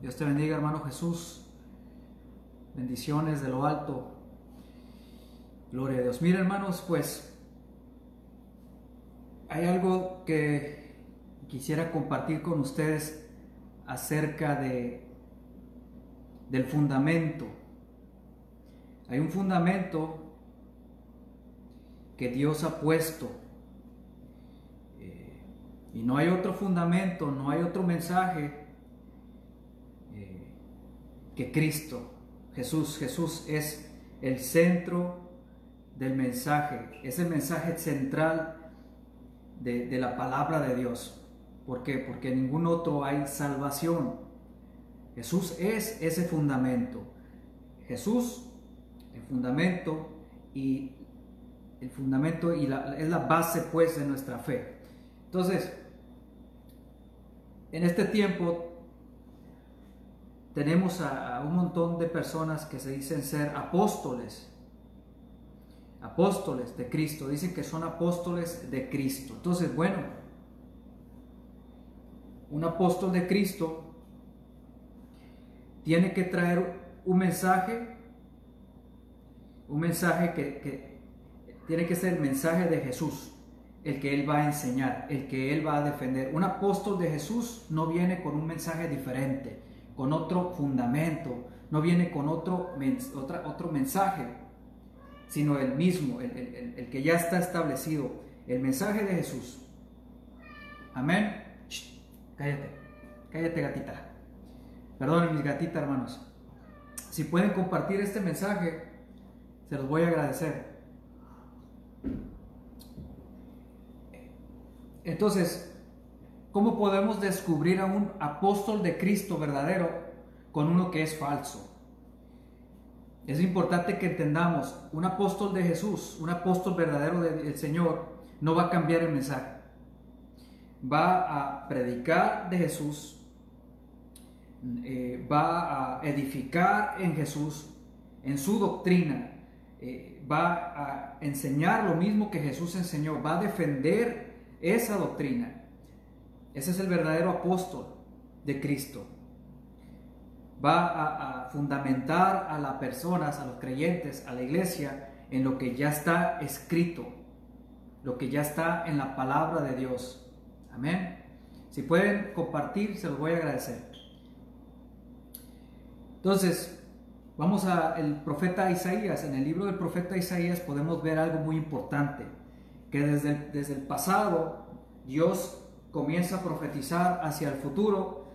Dios te bendiga, hermano Jesús. Bendiciones de lo alto. Gloria a Dios. Mira, hermanos, pues hay algo que quisiera compartir con ustedes acerca de del fundamento. Hay un fundamento que Dios ha puesto. Eh, y no hay otro fundamento, no hay otro mensaje que Cristo, Jesús. Jesús es el centro del mensaje, es el mensaje central de, de la palabra de Dios. ¿Por qué? Porque en ningún otro hay salvación. Jesús es ese fundamento. Jesús, el fundamento y el fundamento y la, es la base pues de nuestra fe. Entonces, en este tiempo tenemos a, un montón de personas que se dicen ser apóstoles, apóstoles de Cristo, dicen que son apóstoles de Cristo. Entonces, bueno, un apóstol de Cristo tiene que traer un mensaje, un mensaje que, tiene que ser el mensaje de Jesús, el que Él va a enseñar, el que Él va a defender. Un apóstol de Jesús no viene con un mensaje diferente, con otro fundamento, no viene con otro, otro mensaje, sino el mismo, el, que ya está establecido, el mensaje de Jesús. Amén. cállate, cállate gatita. Perdonen mis gatitas, hermanos. Si pueden compartir este mensaje, se los voy a agradecer. Entonces, ¿cómo podemos descubrir a un apóstol de Cristo verdadero con uno que es falso? Es importante que entendamos, un apóstol de Jesús, un apóstol verdadero del Señor, no va a cambiar el mensaje. Va a predicar de Jesús, eh, va a edificar en Jesús, en su doctrina, eh, va a enseñar lo mismo que Jesús enseñó, va a defender esa doctrina. Ese es el verdadero apóstol de Cristo. Va a, a fundamentar a las personas, a los creyentes, a la iglesia, en lo que ya está escrito, lo que ya está en la palabra de Dios. Amén. Si pueden compartir, se los voy a agradecer. Entonces, vamos al profeta Isaías. En el libro del profeta Isaías podemos ver algo muy importante, que desde el, desde el pasado Dios comienza a profetizar hacia el futuro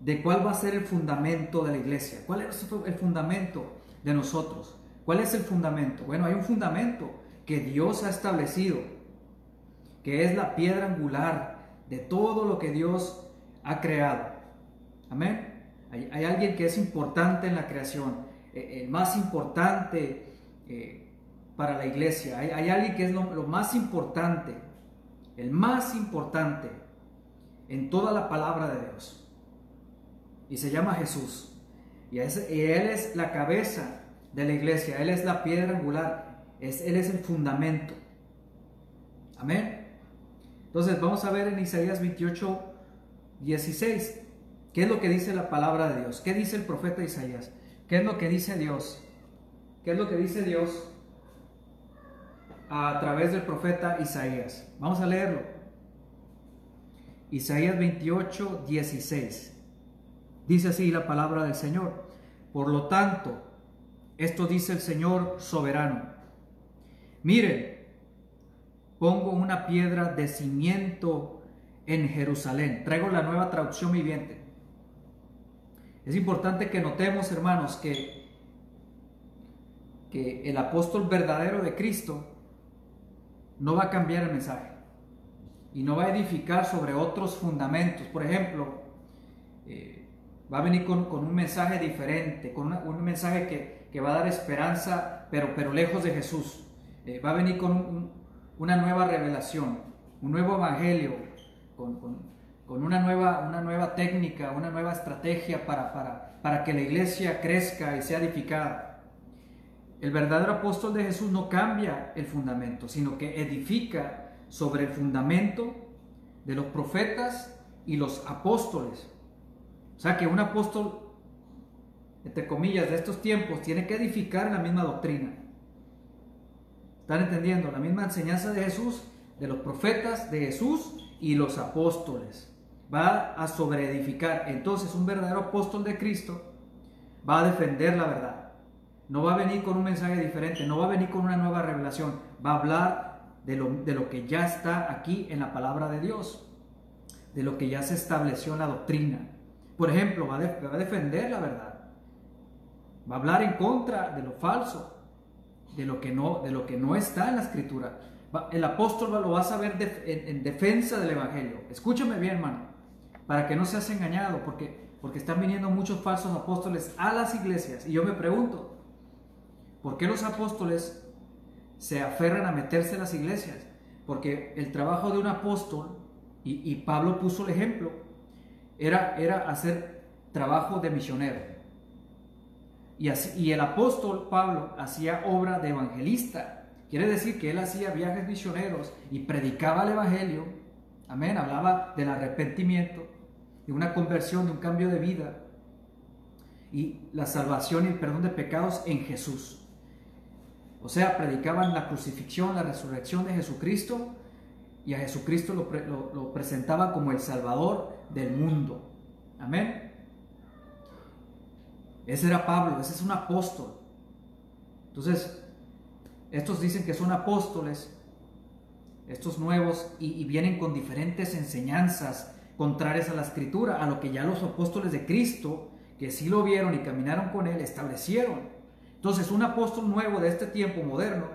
de cuál va a ser el fundamento de la iglesia, cuál es el fundamento de nosotros. ¿Cuál es el fundamento? Bueno, hay un fundamento que Dios ha establecido, que es la piedra angular de todo lo que Dios ha creado. Amén. Hay, alguien que es importante en la creación, eh, el más importante eh, para la iglesia. Hay, alguien que es lo, más importante, el más importante en toda la palabra de Dios. Y se llama Jesús. Y, Él es la cabeza de la iglesia, Él es la piedra angular, es, Él es el fundamento. Amén. Entonces vamos a ver en Isaías 28, 16. ¿Qué es lo que dice la palabra de Dios? ¿Qué dice el profeta Isaías? ¿Qué es lo que dice Dios? ¿Qué es lo que dice Dios a través del profeta Isaías? Vamos a leerlo. Isaías 28, 16. Dice así la palabra del Señor. Por lo tanto, esto dice el Señor soberano. Miren, pongo una piedra de cimiento en Jerusalén. Traigo la nueva traducción viviente. Es importante que notemos, hermanos, que, que el apóstol verdadero de Cristo no va a cambiar el mensaje y no va a edificar sobre otros fundamentos. Por ejemplo, eh, va a venir con, un mensaje diferente, con un mensaje que, va a dar esperanza, pero, pero lejos de Jesús. Eh, va a venir con una nueva revelación, un nuevo evangelio, con, con una nueva, una nueva técnica, una nueva estrategia para, para, para que la iglesia crezca y sea edificada. El verdadero apóstol de Jesús no cambia el fundamento, sino que edifica sobre el fundamento de los profetas y los apóstoles. O sea que un apóstol, entre comillas, de estos tiempos, tiene que edificar la misma doctrina. ¿Están entendiendo? La misma enseñanza de Jesús, de los profetas, de Jesús y los apóstoles va a sobreedificar. Entonces un verdadero apóstol de Cristo va a defender la verdad, No va a venir con un mensaje diferente, no va a venir con una nueva revelación, va a hablar de lo, de lo que ya está aquí en la palabra de Dios, de lo que ya se estableció en la doctrina. Por ejemplo, va a, defender la verdad, va a hablar en contra de lo falso, de lo que no, de lo que no está en la escritura. El apóstol lo va a saber en, defensa del evangelio. Escúchame bien, hermano, para que no seas engañado, porque, porque están viniendo muchos falsos apóstoles a las iglesias. Y yo me pregunto, ¿por qué los apóstoles se aferran a meterse en las iglesias? Porque el trabajo de un apóstol, y, Pablo puso el ejemplo, era, era hacer trabajo de misionero. Y, el apóstol Pablo hacía obra de evangelista. Quiere decir que él hacía viajes misioneros y predicaba el evangelio. Amén. Hablaba del arrepentimiento, de una conversión, de un cambio de vida y la salvación y el perdón de pecados en Jesús. O sea, predicaban la crucifixión, la resurrección de Jesucristo y a Jesucristo lo, lo presentaban como el Salvador del mundo. Amén. Ese era Pablo, ese es un apóstol. Entonces, estos dicen que son apóstoles, estos nuevos, y, vienen con diferentes enseñanzas contrarias a la escritura, a lo que ya los apóstoles de Cristo, que sí lo vieron y caminaron con él, establecieron. Entonces, un apóstol nuevo de este tiempo moderno,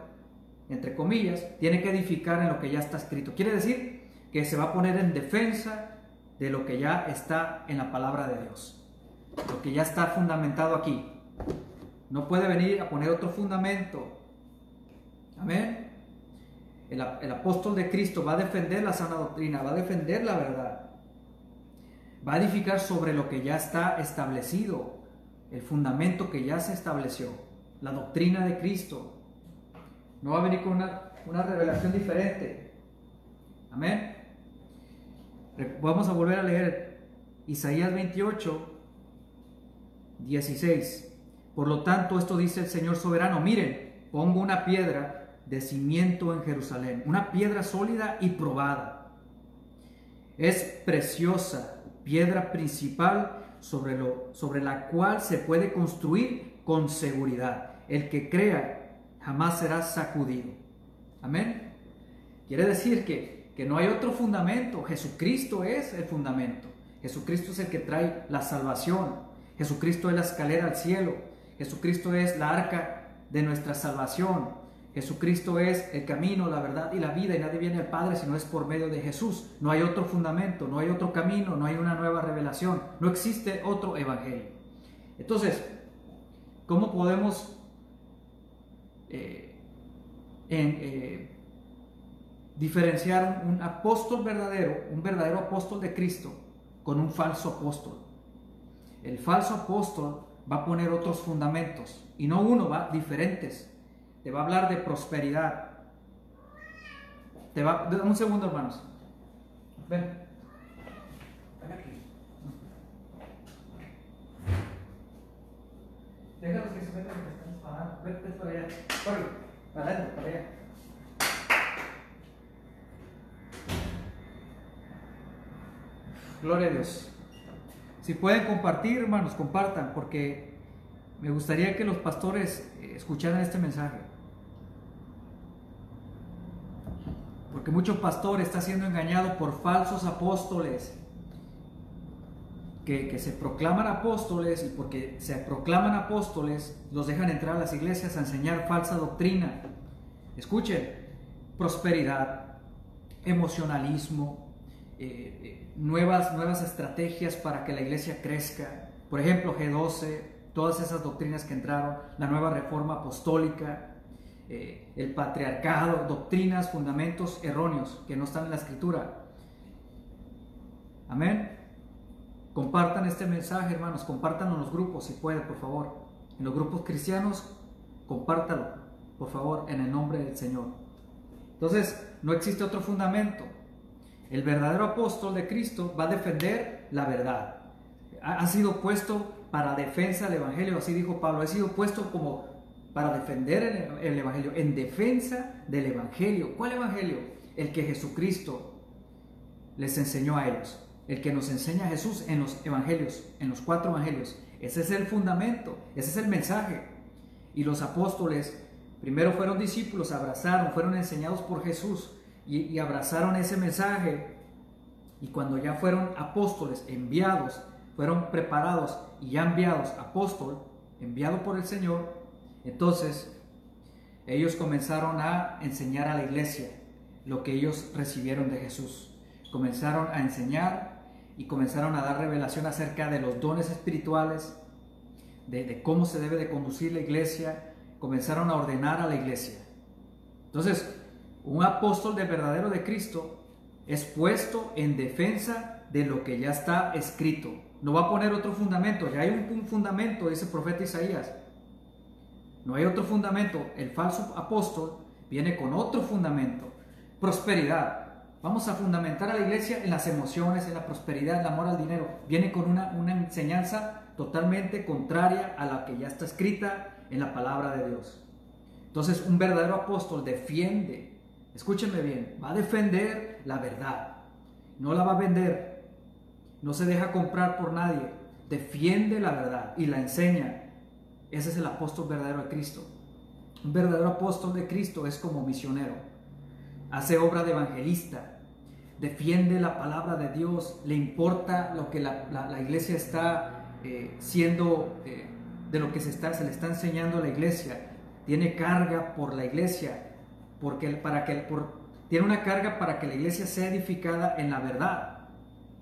entre comillas, tiene que edificar en lo que ya está escrito. Quiere decir que se va a poner en defensa de lo que ya está en la palabra de Dios lo que ya está fundamentado aquí. No puede venir a poner otro fundamento. Amén. El, apóstol de Cristo va a defender la sana doctrina, va a defender la verdad. Va a edificar sobre lo que ya está establecido, el fundamento que ya se estableció, la doctrina de Cristo. No va a venir con una, una revelación diferente. Amén. Vamos a volver a leer Isaías 28, 16. Por lo tanto, esto dice el Señor soberano, miren, pongo una piedra de cimiento en Jerusalén, una piedra sólida y probada. Es preciosa, piedra principal sobre, lo, sobre la cual se puede construir con seguridad. El que crea jamás será sacudido. Amén. Quiere decir que, que no hay otro fundamento. Jesucristo es el fundamento. Jesucristo es el que trae la salvación. Jesucristo es la escalera al cielo. Jesucristo es la arca de nuestra salvación. Jesucristo es el camino, la verdad y la vida y nadie viene al Padre si no es por medio de Jesús. No hay otro fundamento, no hay otro camino, no hay una nueva revelación, no existe otro evangelio. Entonces, ¿cómo podemos eh, eh, diferenciar un apóstol verdadero, un verdadero apóstol de Cristo, con un falso apóstol? El falso apóstol va a poner otros fundamentos y no uno, va diferentes. Te va a hablar de prosperidad. Te va, un segundo, hermanos. Ven. Déjalos que se metan que están disparando. Corre. Gloria a Dios. Si pueden compartir, hermanos, compartan, porque me gustaría que los pastores eh, escucharan este mensaje. Porque muchos pastores están siendo engañados por falsos apóstoles que, que, se proclaman apóstoles y porque se proclaman apóstoles los dejan entrar a las iglesias a enseñar falsa doctrina. Escuchen, prosperidad, emocionalismo, eh, eh, nuevas, nuevas estrategias para que la iglesia crezca. Por ejemplo, G12, todas esas doctrinas que entraron, la nueva reforma apostólica, eh, el patriarcado, doctrinas, fundamentos erróneos que no están en la escritura. Amén. Compartan este mensaje, hermanos, compártanlo en los grupos si pueden, por favor. En los grupos cristianos, compártalo, por favor, en el nombre del Señor. Entonces, no existe otro fundamento. El verdadero apóstol de Cristo va a defender la verdad. Ha, sido puesto para defensa del Evangelio, así dijo Pablo, ha sido puesto como para defender el, Evangelio, en defensa del Evangelio. ¿Cuál Evangelio? El que Jesucristo les enseñó a ellos, el que nos enseña Jesús en los Evangelios, en los cuatro Evangelios. Ese es el fundamento, ese es el mensaje. Y los apóstoles primero fueron discípulos, abrazaron, fueron enseñados por Jesús y, y abrazaron ese mensaje. Y cuando ya fueron apóstoles enviados, fueron preparados y ya enviados apóstol, enviado por el Señor, entonces ellos comenzaron a enseñar a la iglesia lo que ellos recibieron de Jesús. Comenzaron a enseñar y comenzaron a dar revelación acerca de los dones espirituales, de, cómo se debe de conducir la iglesia. Comenzaron a ordenar a la iglesia. Entonces, un apóstol de verdadero de Cristo es puesto en defensa de lo que ya está escrito. No va a poner otro fundamento, ya hay un, un fundamento, dice el profeta Isaías. No hay otro fundamento. El falso apóstol viene con otro fundamento. Prosperidad. Vamos a fundamentar a la iglesia en las emociones, en la prosperidad, el amor al dinero. Viene con una, una enseñanza totalmente contraria a la que ya está escrita en la palabra de Dios. Entonces un verdadero apóstol defiende, escúchenme bien, va a defender la verdad. No la va a vender. No se deja comprar por nadie. Defiende la verdad y la enseña ese es el apóstol verdadero de Cristo. Un verdadero apóstol de Cristo es como misionero. Hace obra de evangelista. Defiende la palabra de Dios. Le importa lo que la, iglesia está eh, siendo, eh, de lo que se, está, se le está enseñando a la iglesia. Tiene carga por la iglesia. Porque para que, tiene una carga para que la iglesia sea edificada en la verdad.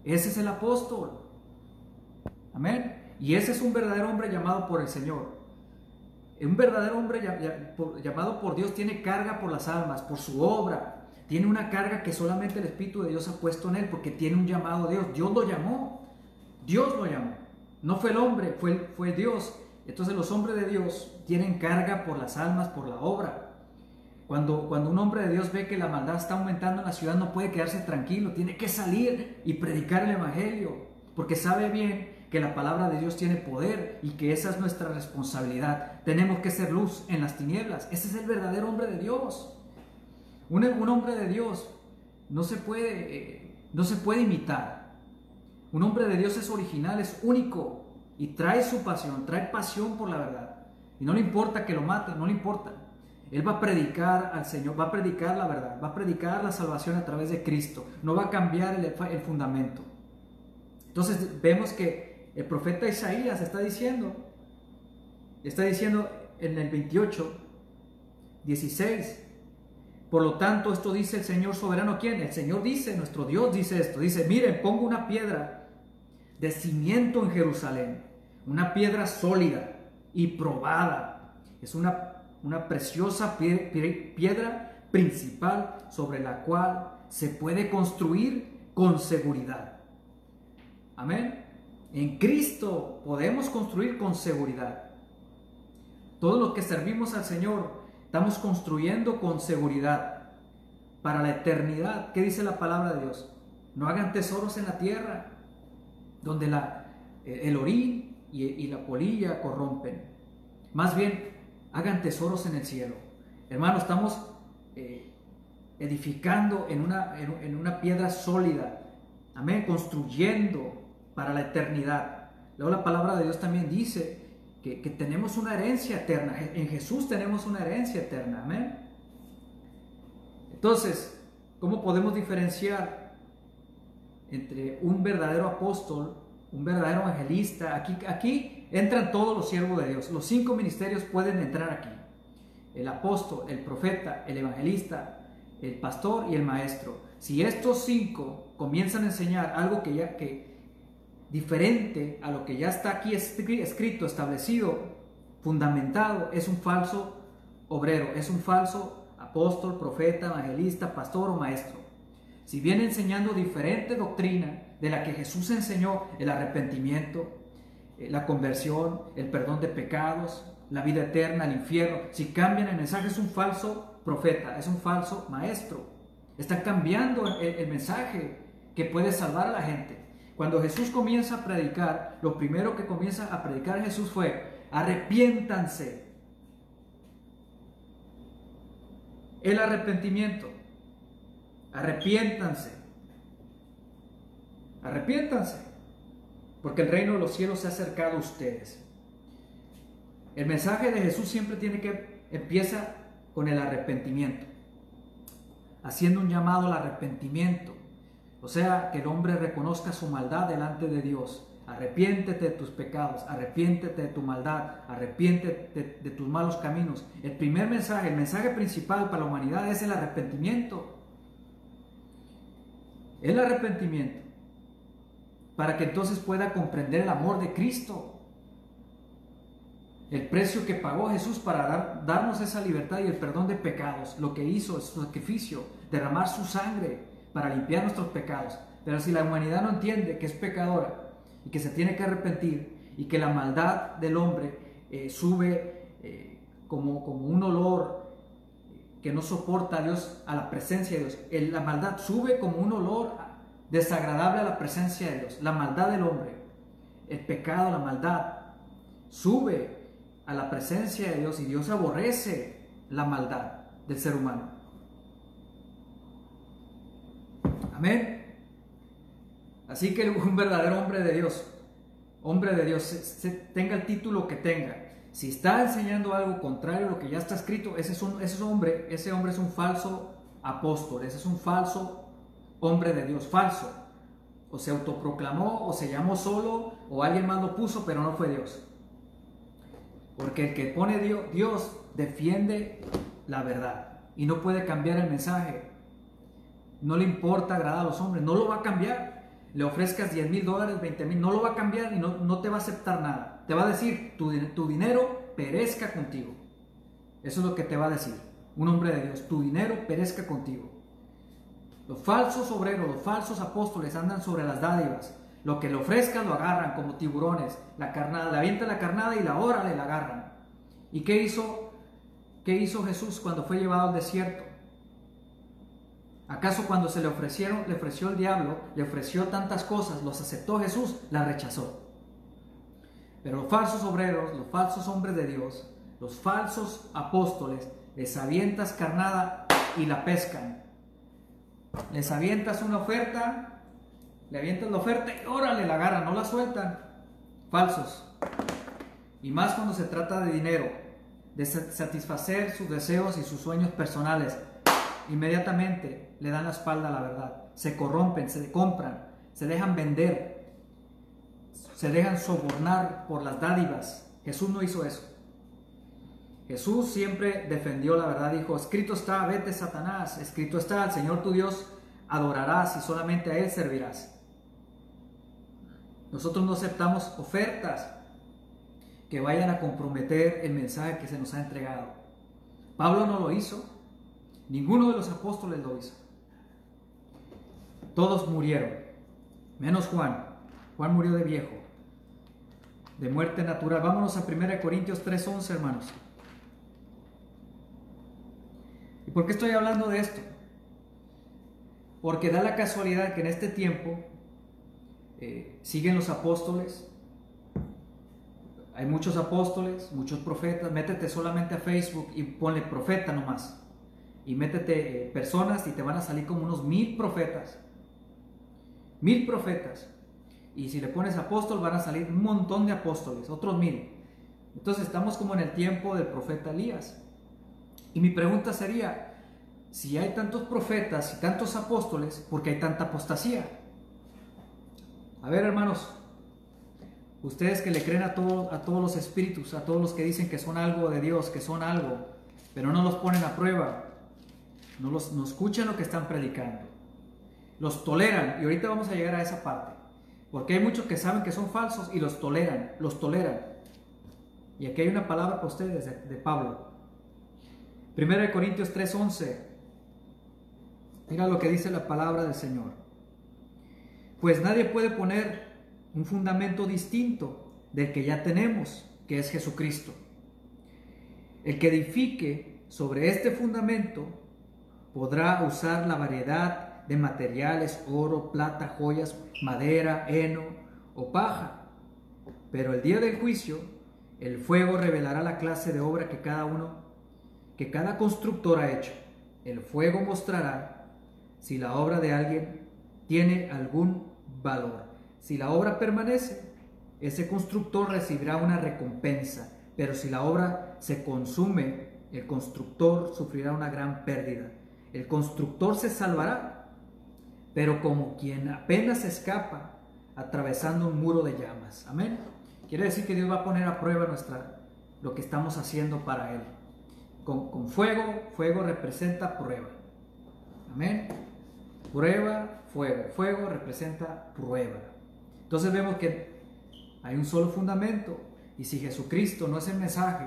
Ese es el apóstol. Amén. Y ese es un verdadero hombre llamado por el Señor. Un verdadero hombre llamado por Dios tiene carga por las almas, por su obra. Tiene una carga que solamente el Espíritu de Dios ha puesto en él porque tiene un llamado a Dios. Dios lo llamó. Dios lo llamó. No fue el hombre, fue, fue Dios. Entonces los hombres de Dios tienen carga por las almas, por la obra. Cuando, cuando un hombre de Dios ve que la maldad está aumentando en la ciudad, no puede quedarse tranquilo, tiene que salir y predicar el Evangelio, porque sabe bien que la palabra de Dios tiene poder y que esa es nuestra responsabilidad. Tenemos que ser luz en las tinieblas. Ese es el verdadero hombre de Dios. Un, hombre de Dios no se, puede, eh, no se puede imitar. Un hombre de Dios es original, es único y trae su pasión, trae pasión por la verdad. Y no le importa que lo maten, no le importa. Él va a predicar al Señor, va a predicar la verdad, va a predicar la salvación a través de Cristo. No va a cambiar el, el fundamento. Entonces vemos que el profeta Isaías está diciendo, está diciendo en el 28, 16, por lo tanto esto dice el Señor soberano, ¿quién? El Señor dice, nuestro Dios dice esto, dice, miren, pongo una piedra de cimiento en Jerusalén, una piedra sólida y probada, es una, una preciosa piedra principal sobre la cual se puede construir con seguridad. Amén. En Cristo podemos construir con seguridad. Todo lo que servimos al Señor estamos construyendo con seguridad para la eternidad. ¿Qué dice la palabra de Dios? No hagan tesoros en la tierra, donde la, eh, el orín y, la polilla corrompen. Más bien, hagan tesoros en el cielo. Hermano, estamos eh, edificando en una, en una piedra sólida. Amén, construyendo para la eternidad. Luego la palabra de Dios también dice que, tenemos una herencia eterna. En Jesús tenemos una herencia eterna. Amén. Entonces, ¿cómo podemos diferenciar entre un verdadero apóstol, un verdadero evangelista? Aquí, aquí entran todos los siervos de Dios. Los cinco ministerios pueden entrar aquí. El apóstol, el profeta, el evangelista, el pastor y el maestro. Si estos cinco comienzan a enseñar algo que ya que diferente a lo que ya está aquí escrito, establecido, fundamentado, es un falso obrero, es un falso apóstol, profeta, evangelista, pastor o maestro. Si viene enseñando diferente doctrina de la que Jesús enseñó, el arrepentimiento, eh, la conversión, el perdón de pecados, la vida eterna, el infierno, si cambian el mensaje es un falso profeta, es un falso maestro. Está cambiando el mensaje que puede salvar a la gente. Cuando Jesús comienza a predicar, lo primero que comienza a predicar Jesús fue, arrepiéntanse. El arrepentimiento. Arrepiéntanse. Arrepiéntanse. Porque el reino de los cielos se ha acercado a ustedes. El mensaje de Jesús siempre tiene que empieza con el arrepentimiento, haciendo un llamado al arrepentimiento. O sea, que el hombre reconozca su maldad delante de Dios. Arrepiéntete de tus pecados, arrepiéntete de tu maldad, arrepiéntete de, tus malos caminos. El primer mensaje, el mensaje principal para la humanidad es el arrepentimiento. El arrepentimiento. Para que entonces pueda comprender el amor de Cristo. El precio que pagó Jesús para dar- darnos esa libertad y el perdón de pecados. Lo que hizo, su sacrificio, derramar su sangre para limpiar nuestros pecados. Pero si la humanidad no entiende que es pecadora y que se tiene que arrepentir y que la maldad del hombre eh, sube eh, como, como un olor que no soporta a Dios, a la presencia de Dios. La maldad sube como un olor desagradable a la presencia de Dios. La maldad del hombre, el pecado, la maldad, sube a la presencia de Dios y Dios aborrece la maldad del ser humano. Amén. Así que un verdadero hombre de Dios, hombre de Dios, tenga el título que tenga, si está enseñando algo contrario a lo que ya está escrito, ese, es un, ese es hombre, ese hombre es un falso apóstol, ese es un falso hombre de Dios, falso. O se autoproclamó, o se llamó solo, o alguien más lo puso, pero no fue Dios. Porque el que pone Dios, Dios defiende la verdad y no puede cambiar el mensaje. No le importa agradar a los hombres, no lo va a cambiar. Le ofrezcas 10 mil dólares, 20 mil, no lo va a cambiar y no, no te va a aceptar nada. Te va a decir, tu, tu dinero perezca contigo. Eso es lo que te va a decir un hombre de Dios. Tu dinero perezca contigo. Los falsos obreros, los falsos apóstoles andan sobre las dádivas. Lo que le ofrezcan lo agarran como tiburones. La carnada, le avienta la carnada y la hora le la agarran. ¿Y qué hizo? ¿Qué hizo Jesús cuando fue llevado al desierto? ¿Acaso cuando se le ofrecieron, le ofreció el diablo, le ofreció tantas cosas, los aceptó Jesús, las rechazó? Pero los falsos obreros, los falsos hombres de Dios, los falsos apóstoles, les avientas carnada y la pescan. Les avientas una oferta, le avientas la oferta y órale, la agarran, no la sueltan. Falsos. Y más cuando se trata de dinero, de sa- satisfacer sus deseos y sus sueños personales. Inmediatamente le dan la espalda a la verdad. Se corrompen, se compran, se dejan vender, se dejan sobornar por las dádivas. Jesús no hizo eso. Jesús siempre defendió la verdad, dijo, escrito está, vete Satanás, escrito está, al Señor tu Dios adorarás y solamente a Él servirás. Nosotros no aceptamos ofertas que vayan a comprometer el mensaje que se nos ha entregado. Pablo no lo hizo, ninguno de los apóstoles lo hizo. Todos murieron, menos Juan. Juan murió de viejo, de muerte natural. Vámonos a 1 Corintios 3:11, hermanos. ¿Y por qué estoy hablando de esto? Porque da la casualidad que en este tiempo eh, siguen los apóstoles, hay muchos apóstoles, muchos profetas, métete solamente a Facebook y ponle profeta nomás. Y métete personas y te van a salir como unos mil profetas. Mil profetas. Y si le pones apóstol van a salir un montón de apóstoles, otros mil. Entonces estamos como en el tiempo del profeta Elías. Y mi pregunta sería, si hay tantos profetas y tantos apóstoles, ¿por qué hay tanta apostasía? A ver, hermanos, ustedes que le creen a, todo- a todos los espíritus, a todos los que dicen que son algo de Dios, que son algo, pero no los ponen a prueba, no, los, no escuchan lo que están predicando, los toleran, y ahorita vamos a llegar a esa parte, porque hay muchos que saben que son falsos y los toleran, los toleran. Y aquí hay una palabra para ustedes de, de Pablo. 1 Corintios 3:11. Mira lo que dice la palabra del Señor. Pues nadie puede poner un fundamento distinto del que ya tenemos, que es Jesucristo. El que edifique sobre este fundamento podrá usar la variedad de materiales, oro, plata, joyas, madera, heno o paja. Pero el día del juicio, el fuego revelará la clase de obra que cada uno, que cada constructor ha hecho. El fuego mostrará si la obra de alguien tiene algún valor. Si la obra permanece, ese constructor recibirá una recompensa. pero si la obra se consume, el constructor sufrirá una gran pérdida. El constructor se salvará, pero como quien apenas escapa atravesando un muro de llamas. Amén. Quiere decir que Dios va a poner a prueba nuestra, lo que estamos haciendo para Él. Con, con fuego, fuego representa prueba. Amén. Prueba, fuego. Fuego representa prueba. Entonces vemos que hay un solo fundamento. Y si Jesucristo no es el mensaje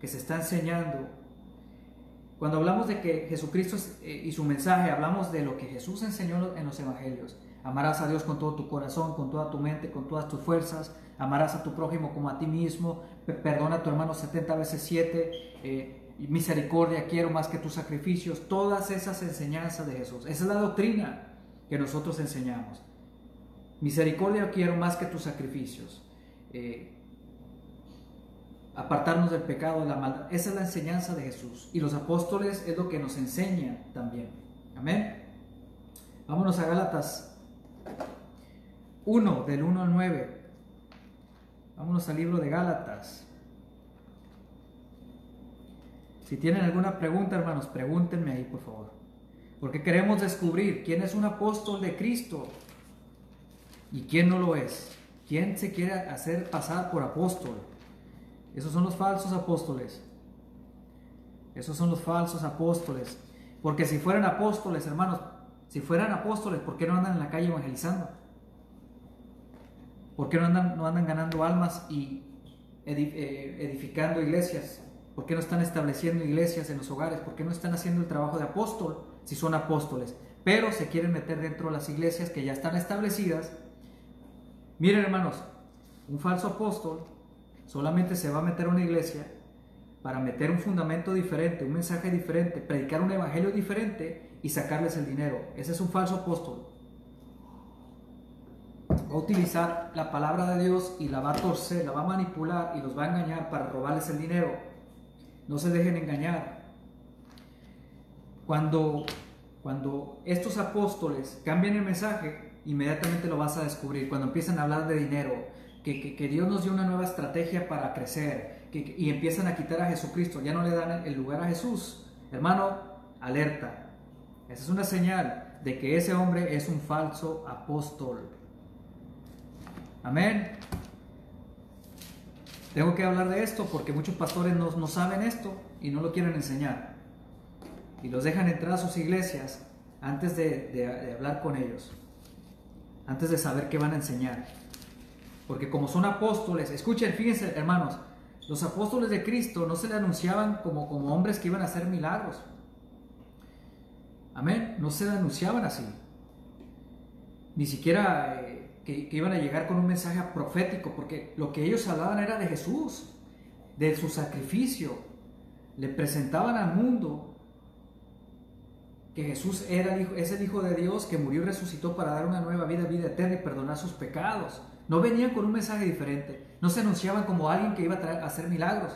que se está enseñando, cuando hablamos de que Jesucristo eh, y su mensaje, hablamos de lo que Jesús enseñó en los evangelios. Amarás a Dios con todo tu corazón, con toda tu mente, con todas tus fuerzas. Amarás a tu prójimo como a ti mismo. Perdona a tu hermano 70 veces 7. Eh, misericordia quiero más que tus sacrificios. Todas esas enseñanzas de Jesús. Esa es la doctrina que nosotros enseñamos. Misericordia quiero más que tus sacrificios. Eh, apartarnos del pecado, la maldad. Esa es la enseñanza de Jesús. Y los apóstoles es lo que nos enseñan también. Amén. Vámonos a Gálatas 1, del 1 al 9. Vámonos al libro de Gálatas. Si tienen alguna pregunta, hermanos, pregúntenme ahí, por favor. Porque queremos descubrir quién es un apóstol de Cristo y quién no lo es. ¿Quién se quiere hacer pasar por apóstol? Esos son los falsos apóstoles. Esos son los falsos apóstoles. Porque si fueran apóstoles, hermanos, si fueran apóstoles, ¿por qué no andan en la calle evangelizando? ¿Por qué no andan, ganando almas y eh, edificando iglesias? ¿Por qué no están estableciendo iglesias en los hogares? ¿Por qué no están haciendo el trabajo de apóstol si son apóstoles? Pero se quieren meter dentro de las iglesias que ya están establecidas Miren hermanos, un falso apóstol solamente se va a meter a una iglesia para meter un fundamento diferente, un mensaje diferente, predicar un evangelio diferente y sacarles el dinero. Ese es un falso apóstol. Va a utilizar la palabra de Dios y la va a torcer, la va a manipular y los va a engañar para robarles el dinero. No se dejen engañar. Cuando, cuando estos apóstoles cambian el mensaje, inmediatamente lo vas a descubrir. Cuando empiezan a hablar de dinero, que, Dios nos dio una nueva estrategia para crecer y empiezan a quitar a Jesucristo, ya no le dan el lugar a Jesús. Hermano, alerta. Esa es una señal de que ese hombre es un falso apóstol. Amén. Tengo que hablar de esto porque muchos pastores no, no saben esto y no lo quieren enseñar. Y los dejan entrar a sus iglesias antes de, de hablar con ellos antes de saber qué van a enseñar. Porque como son apóstoles, escuchen, fíjense hermanos, los apóstoles de Cristo no se le anunciaban como, como hombres que iban a hacer milagros. Amén, no se le anunciaban así. Ni siquiera eh, que, iban a llegar con un mensaje profético, porque lo que ellos hablaban era de Jesús, de su sacrificio. Le presentaban al mundo que Jesús era el hijo, es el Hijo de Dios que murió y resucitó para dar una nueva vida, vida eterna y perdonar sus pecados. No venían con un mensaje diferente, no se anunciaban como alguien que iba a, hacer milagros.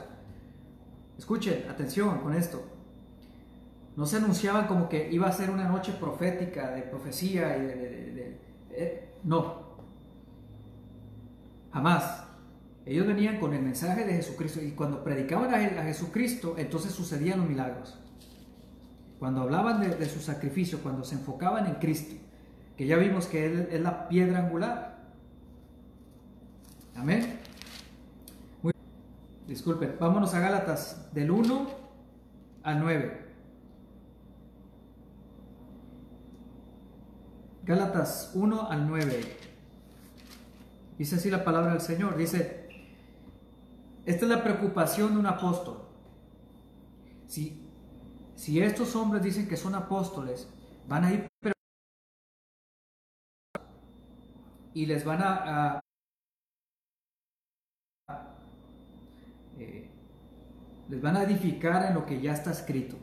Escuchen, atención con esto. No se anunciaban como que iba a ser una noche profética, de profecía y de... Eh, no. Jamás. Ellos venían con el mensaje de Jesucristo y cuando predicaban a Jesucristo, entonces sucedían los milagros cuando hablaban de, su sacrificio, cuando se enfocaban en Cristo, que ya vimos que Él es la piedra angular. Amén. Muy Disculpen, vámonos a Gálatas del 1 al 9. Gálatas 1 al 9. Dice así la palabra del Señor. Dice, esta es la preocupación de un apóstol. Si si estos hombres dicen que son apóstoles, van a ir y les van a, les van a edificar en lo que ya está escrito.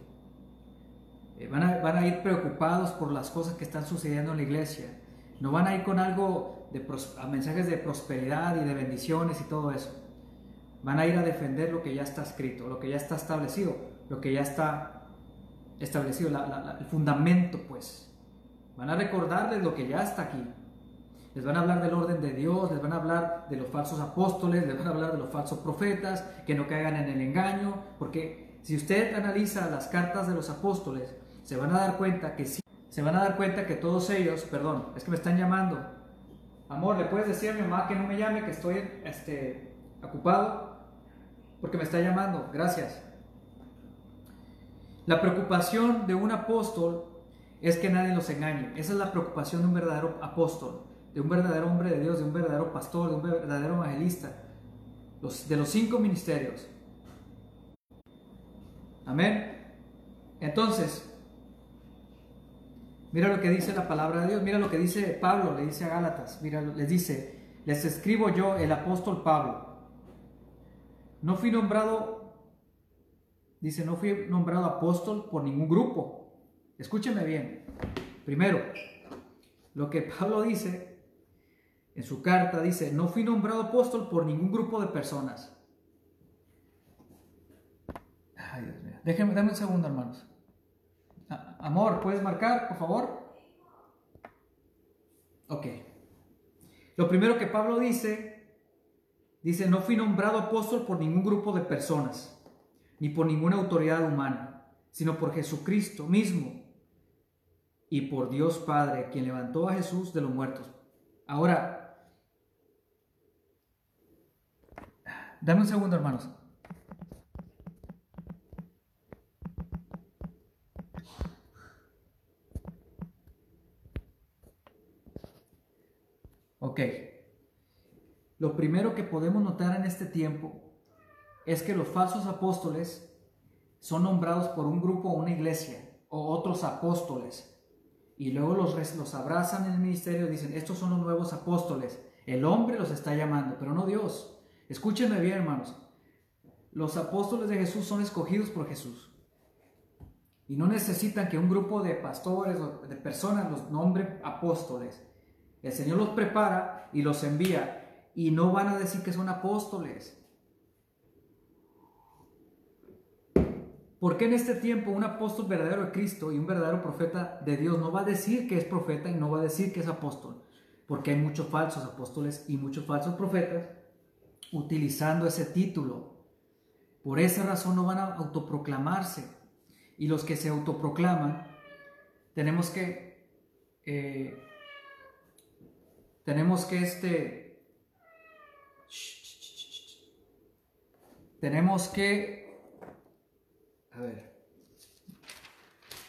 Eh, van, a, ir preocupados por las cosas que están sucediendo en la iglesia. No van a ir con algo de mensajes de prosperidad y de bendiciones y todo eso. Van a ir a defender lo que ya está escrito, lo que ya está establecido, lo que ya está establecido, el fundamento, pues. Van a recordarles lo que ya está aquí. Les van a hablar del orden de Dios, les van a hablar de los falsos apóstoles, les van a hablar de los falsos profetas, que no caigan en el engaño, porque si usted analiza las cartas de los apóstoles, se van a dar cuenta que sí, se van a dar cuenta que todos ellos, perdón, es que me están llamando. Amor, ¿le puedes decir a mi mamá que no me llame, que estoy este, ocupado? Porque me está llamando, gracias. La preocupación de un apóstol es que nadie los engañe. Esa es la preocupación de un verdadero apóstol, de un verdadero hombre de Dios, de un verdadero pastor, de un verdadero evangelista, de los cinco ministerios. Amén. Entonces, mira lo que dice la palabra de Dios, mira lo que dice Pablo, le dice a Gálatas, mira, les dice, les escribo yo, el apóstol Pablo. No fui nombrado, dice, no fui nombrado apóstol por ningún grupo Escúcheme bien. Primero, lo que Pablo dice en su carta, dice, no fui nombrado apóstol por ningún grupo de personas. Ay, Dios mío. Déjenme, un segundo, hermanos. Amor, ¿puedes marcar, por favor? Ok. Lo primero que Pablo dice, dice, no fui nombrado apóstol por ningún grupo de personas, ni por ninguna autoridad humana, sino por Jesucristo mismo y por Dios Padre, quien levantó a Jesús de los muertos. Ahora, dame un segundo, hermanos. Ok. Lo primero que podemos notar en este tiempo es que los falsos apóstoles son nombrados por un grupo o una iglesia o otros apóstoles y luego los, los abrazan en el ministerio y dicen, estos son los nuevos apóstoles. El hombre los está llamando, pero no Dios. Escúchenme bien, hermanos. Los apóstoles de Jesús son escogidos por Jesús. Y no necesitan que un grupo de pastores o de personas los nombre apóstoles. El Señor los prepara y los envía. Y no van a decir que son apóstoles. ¿Por qué en este tiempo un apóstol verdadero de Cristo y un verdadero profeta de Dios no va a decir que es profeta y no va a decir que es apóstol? Porque hay muchos falsos apóstoles y muchos falsos profetas utilizando ese título. Por esa razón no van a autoproclamarse. Y los que se autoproclaman, tenemos que, eh, tenemos que este, tenemos que a ver.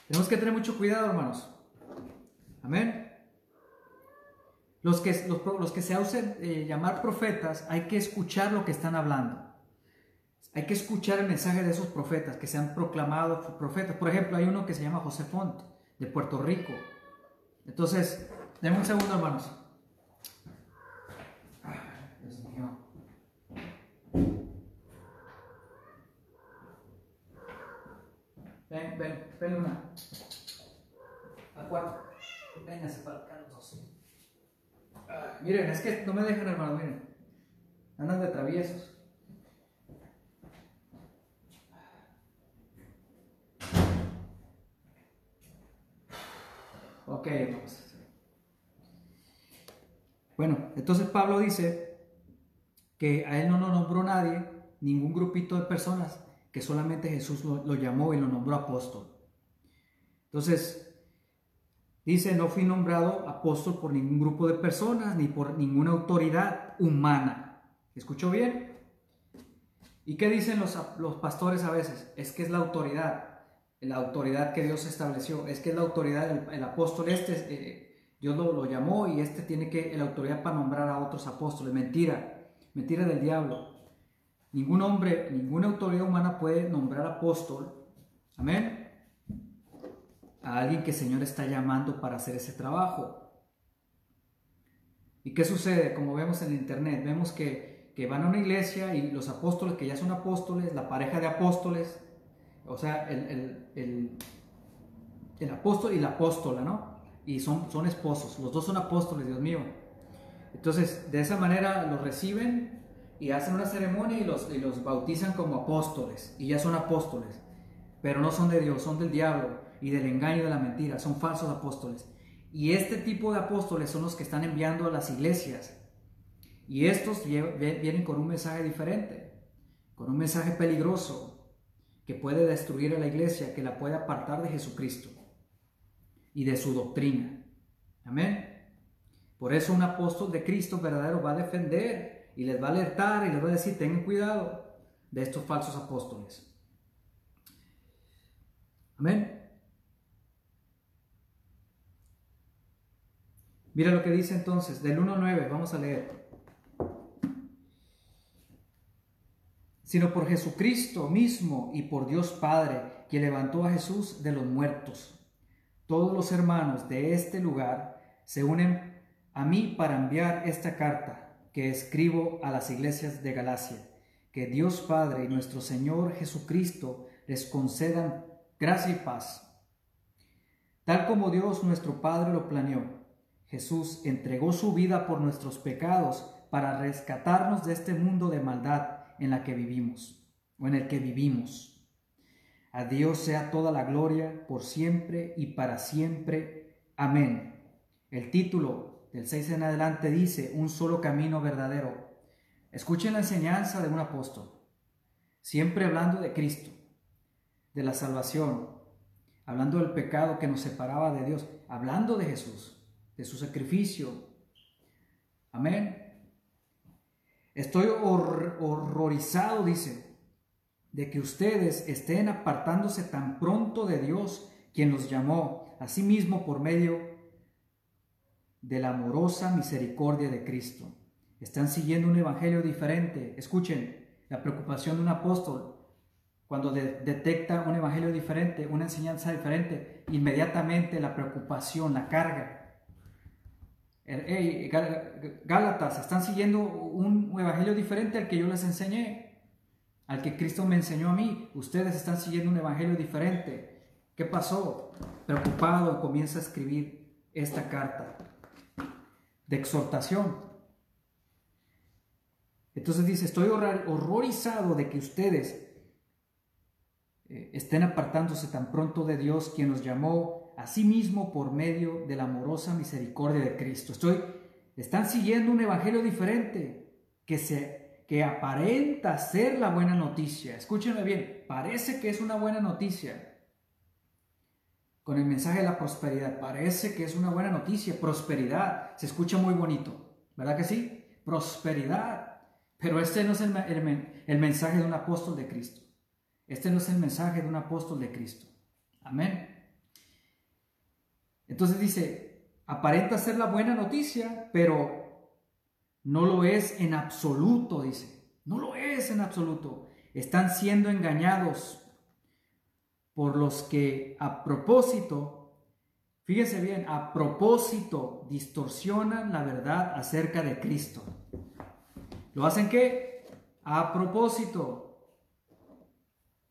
Tenemos que tener mucho cuidado, hermanos. Amén. Los que, los, que se hacen eh, llamar profetas, hay que escuchar lo que están hablando. Hay que escuchar el mensaje de esos profetas que se han proclamado profetas. Por ejemplo, hay uno que se llama José Font, de Puerto Rico. Entonces, denme un segundo, hermanos. Ven, ven, ven una. A cuatro. Véngase para acá dos. miren, es que no me dejan, hermano, miren. Andan de traviesos. Ok, vamos. Bueno, entonces Pablo dice que a él no nos nombró nadie, ningún grupito de personas, que solamente Jesús lo, llamó y lo nombró apóstol. Entonces, dice, no fui nombrado apóstol por ningún grupo de personas ni por ninguna autoridad humana. ¿Escuchó bien? ¿Y qué dicen los, los pastores a veces? Es que es la autoridad, la autoridad que Dios estableció, es que es la autoridad, el, apóstol este, eh, Dios lo, lo, llamó y este tiene que la autoridad para nombrar a otros apóstoles. Mentira, mentira del diablo. Ningún hombre, ninguna autoridad humana puede nombrar apóstol, amén, a alguien que el Señor está llamando para hacer ese trabajo. ¿Y qué sucede? Como vemos en internet, vemos que, van a una iglesia y los apóstoles que ya son apóstoles, la pareja de apóstoles, o sea, el, el, apóstol y la apóstola, ¿no? Y son, son esposos, los dos son apóstoles, Dios mío. Entonces, de esa manera los reciben y hacen una ceremonia y los, y los bautizan como apóstoles, y ya son apóstoles, pero no son de Dios, son del diablo y del engaño de la mentira, son falsos apóstoles. Y este tipo de apóstoles son los que están enviando a las iglesias. Y estos vienen con un mensaje diferente, con un mensaje peligroso que puede destruir a la iglesia, que la puede apartar de Jesucristo y de su doctrina. Amén. Por eso un apóstol de Cristo verdadero va a defender y les va a alertar y les va a decir, tengan cuidado de estos falsos apóstoles. Amén. Mira lo que dice entonces, del 1 al 9, vamos a leer. Sino por Jesucristo mismo y por Dios Padre, que levantó a Jesús de los muertos. Todos los hermanos de este lugar se unen a mí para enviar esta carta que escribo a las iglesias de Galacia. Que Dios Padre y nuestro Señor Jesucristo les concedan gracia y paz. Tal como Dios nuestro Padre lo planeó, Jesús entregó su vida por nuestros pecados para rescatarnos de este mundo de maldad en la que vivimos o en el que vivimos. A Dios sea toda la gloria por siempre y para siempre. Amén. El título del 6 en adelante dice, un solo camino verdadero. Escuchen la enseñanza de un apóstol, siempre hablando de Cristo, de la salvación, hablando del pecado que nos separaba de Dios, hablando de Jesús de su sacrificio. Amén. Estoy horrorizado, dice, de que ustedes estén apartándose tan pronto de Dios, quien los llamó a sí mismo por medio de la amorosa misericordia de Cristo. Están siguiendo un evangelio diferente. Escuchen la preocupación de un apóstol cuando detecta un evangelio diferente, una enseñanza diferente, inmediatamente la preocupación, la carga hey, Gálatas, están siguiendo un evangelio diferente al que yo les enseñé, al que Cristo me enseñó a mí. Ustedes están siguiendo un evangelio diferente. ¿Qué pasó? Preocupado comienza a escribir esta carta de exhortación. Entonces dice, estoy horrorizado de que ustedes eh, estén apartándose tan pronto de Dios, quien nos llamó mismo por medio de la amorosa misericordia de Cristo. Estoy, están siguiendo un evangelio diferente que, se, que aparenta ser la buena noticia. Escúchenme bien, parece que es una buena noticia. Con el mensaje de la prosperidad, parece que es una buena noticia. Prosperidad, se escucha muy bonito, ¿verdad que sí? Prosperidad. Pero este no es el, el mensaje de un apóstol de Cristo. Este no es el mensaje de un apóstol de Cristo. Amén. Entonces dice, aparenta ser la buena noticia, pero no lo es en absoluto, dice. No lo es en absoluto. Están siendo engañados por los que a propósito, fíjense bien, a propósito distorsionan la verdad acerca de Cristo. ¿Lo hacen qué? A propósito.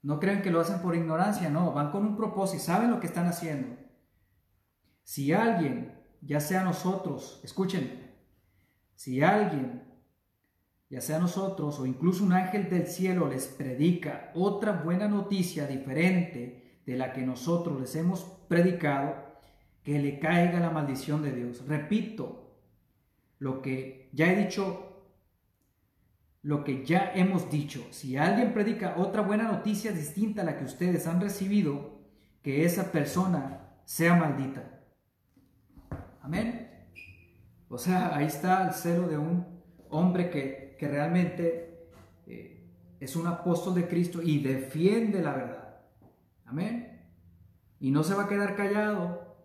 No creen que lo hacen por ignorancia, no, van con un propósito, saben lo que están haciendo. Si alguien, ya sea nosotros, escuchen, si alguien, ya sea nosotros o incluso un ángel del cielo les predica otra buena noticia diferente de la que nosotros les hemos predicado, que le caiga la maldición de Dios. Repito, lo que ya he dicho, lo que ya hemos dicho, si alguien predica otra buena noticia distinta a la que ustedes han recibido, que esa persona sea maldita. Amén. O sea, ahí está el celo de un hombre que, realmente eh, es un apóstol de Cristo y defiende la verdad. Amén. Y no se va a quedar callado,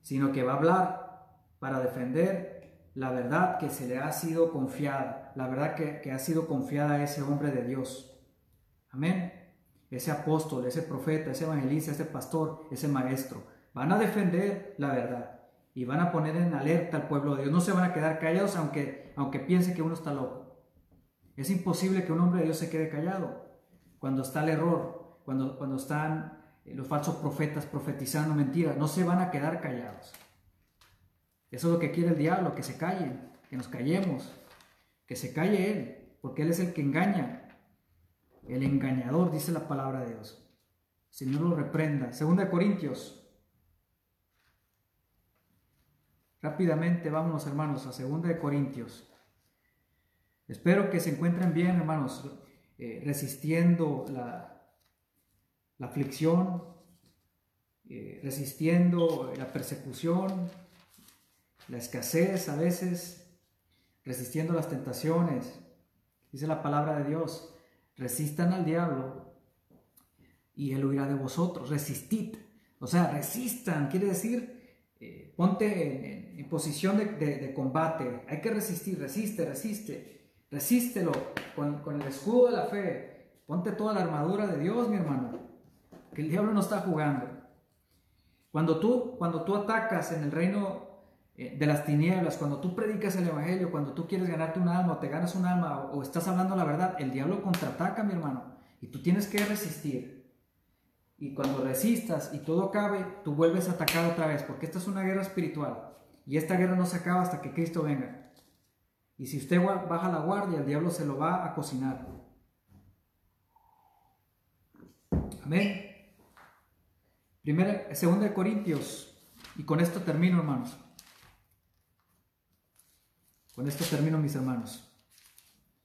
sino que va a hablar para defender la verdad que se le ha sido confiada, la verdad que, que ha sido confiada a ese hombre de Dios. Amén. Ese apóstol, ese profeta, ese evangelista, ese pastor, ese maestro, van a defender la verdad y van a poner en alerta al pueblo de Dios. No se van a quedar callados aunque, aunque piense que uno está loco. Es imposible que un hombre de Dios se quede callado cuando está el error, cuando, cuando están los falsos profetas profetizando mentiras. No se van a quedar callados. Eso es lo que quiere el diablo, que se callen, que nos callemos, que se calle él, porque él es el que engaña. El engañador, dice la palabra de Dios. Señor lo reprenda. Segunda Corintios rápidamente vámonos hermanos a 2 de Corintios. Espero que se encuentren bien hermanos, eh, resistiendo la, la aflicción, eh, resistiendo la persecución, la escasez a veces, resistiendo las tentaciones. Dice la palabra de Dios, resistan al diablo y él huirá de vosotros, resistid. O sea, resistan, quiere decir, eh, ponte en, posición de, combate, hay que resistir, resiste, resiste, resístelo con, el escudo de la fe, ponte toda la armadura de Dios, mi hermano, que el diablo no está jugando. Cuando tú, cuando tú atacas en el reino eh, de las tinieblas, cuando tú predicas el Evangelio, cuando tú quieres ganarte un alma o te ganas un alma o, estás hablando la verdad, el diablo contraataca, mi hermano, y tú tienes que resistir. Y cuando resistas y todo acabe, tú vuelves a atacar otra vez, porque esta es una guerra espiritual. Y esta guerra no se acaba hasta que Cristo venga. Y si usted baja la guardia, el diablo se lo va a cocinar. Amén. Primera, segunda de Corintios, y con esto termino, hermanos. Con esto termino, mis hermanos.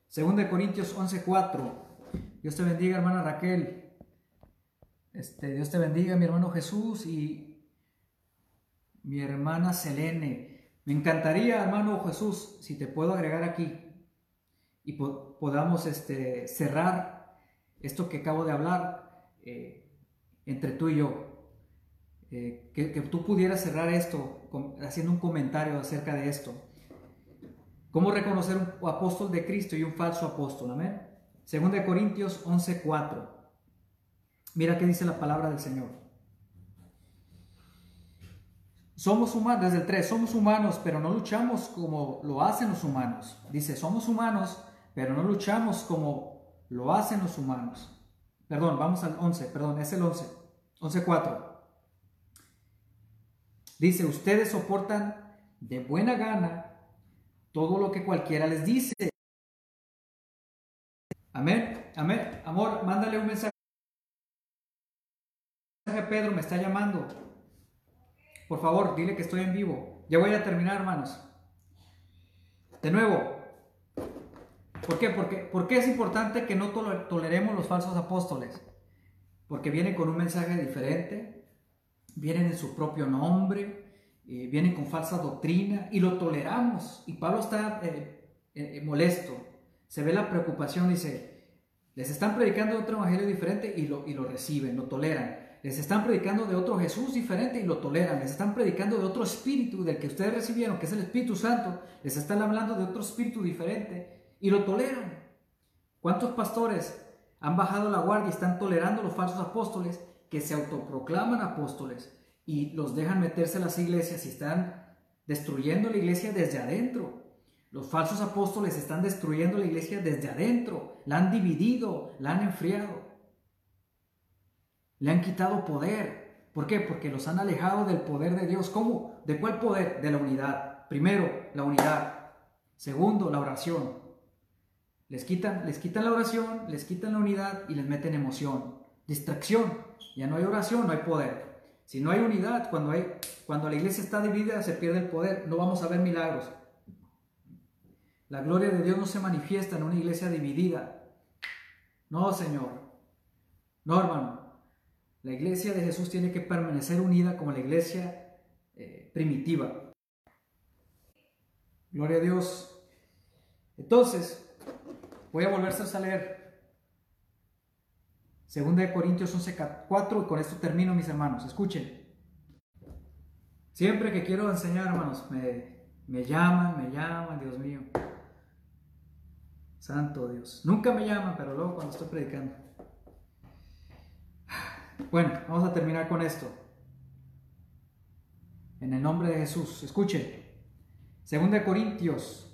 Segunda de Corintios 11:4. Dios te bendiga, hermana Raquel. Este, Dios te bendiga, mi hermano Jesús y mi hermana Selene. Me encantaría, hermano Jesús, si te puedo agregar aquí y podamos este, cerrar esto que acabo de hablar eh, entre tú y yo. Eh, que, tú pudieras cerrar esto haciendo un comentario acerca de esto. ¿Cómo reconocer un apóstol de Cristo y un falso apóstol? Amén. Segunda de Corintios 11:4. Mira qué dice la palabra del Señor. Somos humanos, desde el 3, somos humanos, pero no luchamos como lo hacen los humanos. Dice, somos humanos, pero no luchamos como lo hacen los humanos. Perdón, vamos al 11, perdón, es el 11, 11.4. Dice, ustedes soportan de buena gana todo lo que cualquiera les dice. Amén, amén. Amor, mándale un mensaje. Pedro me está llamando. Por favor, dile que estoy en vivo. Ya voy a terminar, hermanos. De nuevo, ¿por qué? Porque, porque es importante que no toleremos los falsos apóstoles. Porque vienen con un mensaje diferente, vienen en su propio nombre, eh, vienen con falsa doctrina y lo toleramos. Y Pablo está eh, eh, molesto, se ve la preocupación, dice, les están predicando otro evangelio diferente y lo, y lo reciben, lo toleran. Les están predicando de otro Jesús diferente y lo toleran. Les están predicando de otro espíritu del que ustedes recibieron, que es el Espíritu Santo. Les están hablando de otro espíritu diferente y lo toleran. ¿Cuántos pastores han bajado la guardia y están tolerando los falsos apóstoles que se autoproclaman apóstoles y los dejan meterse a las iglesias y están destruyendo la iglesia desde adentro. Los falsos apóstoles están destruyendo la iglesia desde adentro. La han dividido, la han enfriado. Le han quitado poder. ¿Por qué? Porque los han alejado del poder de Dios. ¿Cómo? ¿De cuál poder? De la unidad. Primero, la unidad. Segundo, la oración. Les quitan, les quitan la oración, les quitan la unidad y les meten emoción, distracción. Ya no hay oración, no hay poder. Si no hay unidad, cuando, hay, cuando la iglesia está dividida, se pierde el poder. No vamos a ver milagros. La gloria de Dios no se manifiesta en una iglesia dividida. No, Señor. No, hermano. La iglesia de Jesús tiene que permanecer unida como la iglesia eh, primitiva. Gloria a Dios. Entonces, voy a volverse a leer Segunda de Corintios 11, 4 y con esto termino mis hermanos. Escuchen. Siempre que quiero enseñar, hermanos, me, me llaman, me llaman, Dios mío. Santo Dios. Nunca me llaman, pero luego cuando estoy predicando. Bueno, vamos a terminar con esto. En el nombre de Jesús. Escuchen. Segunda de Corintios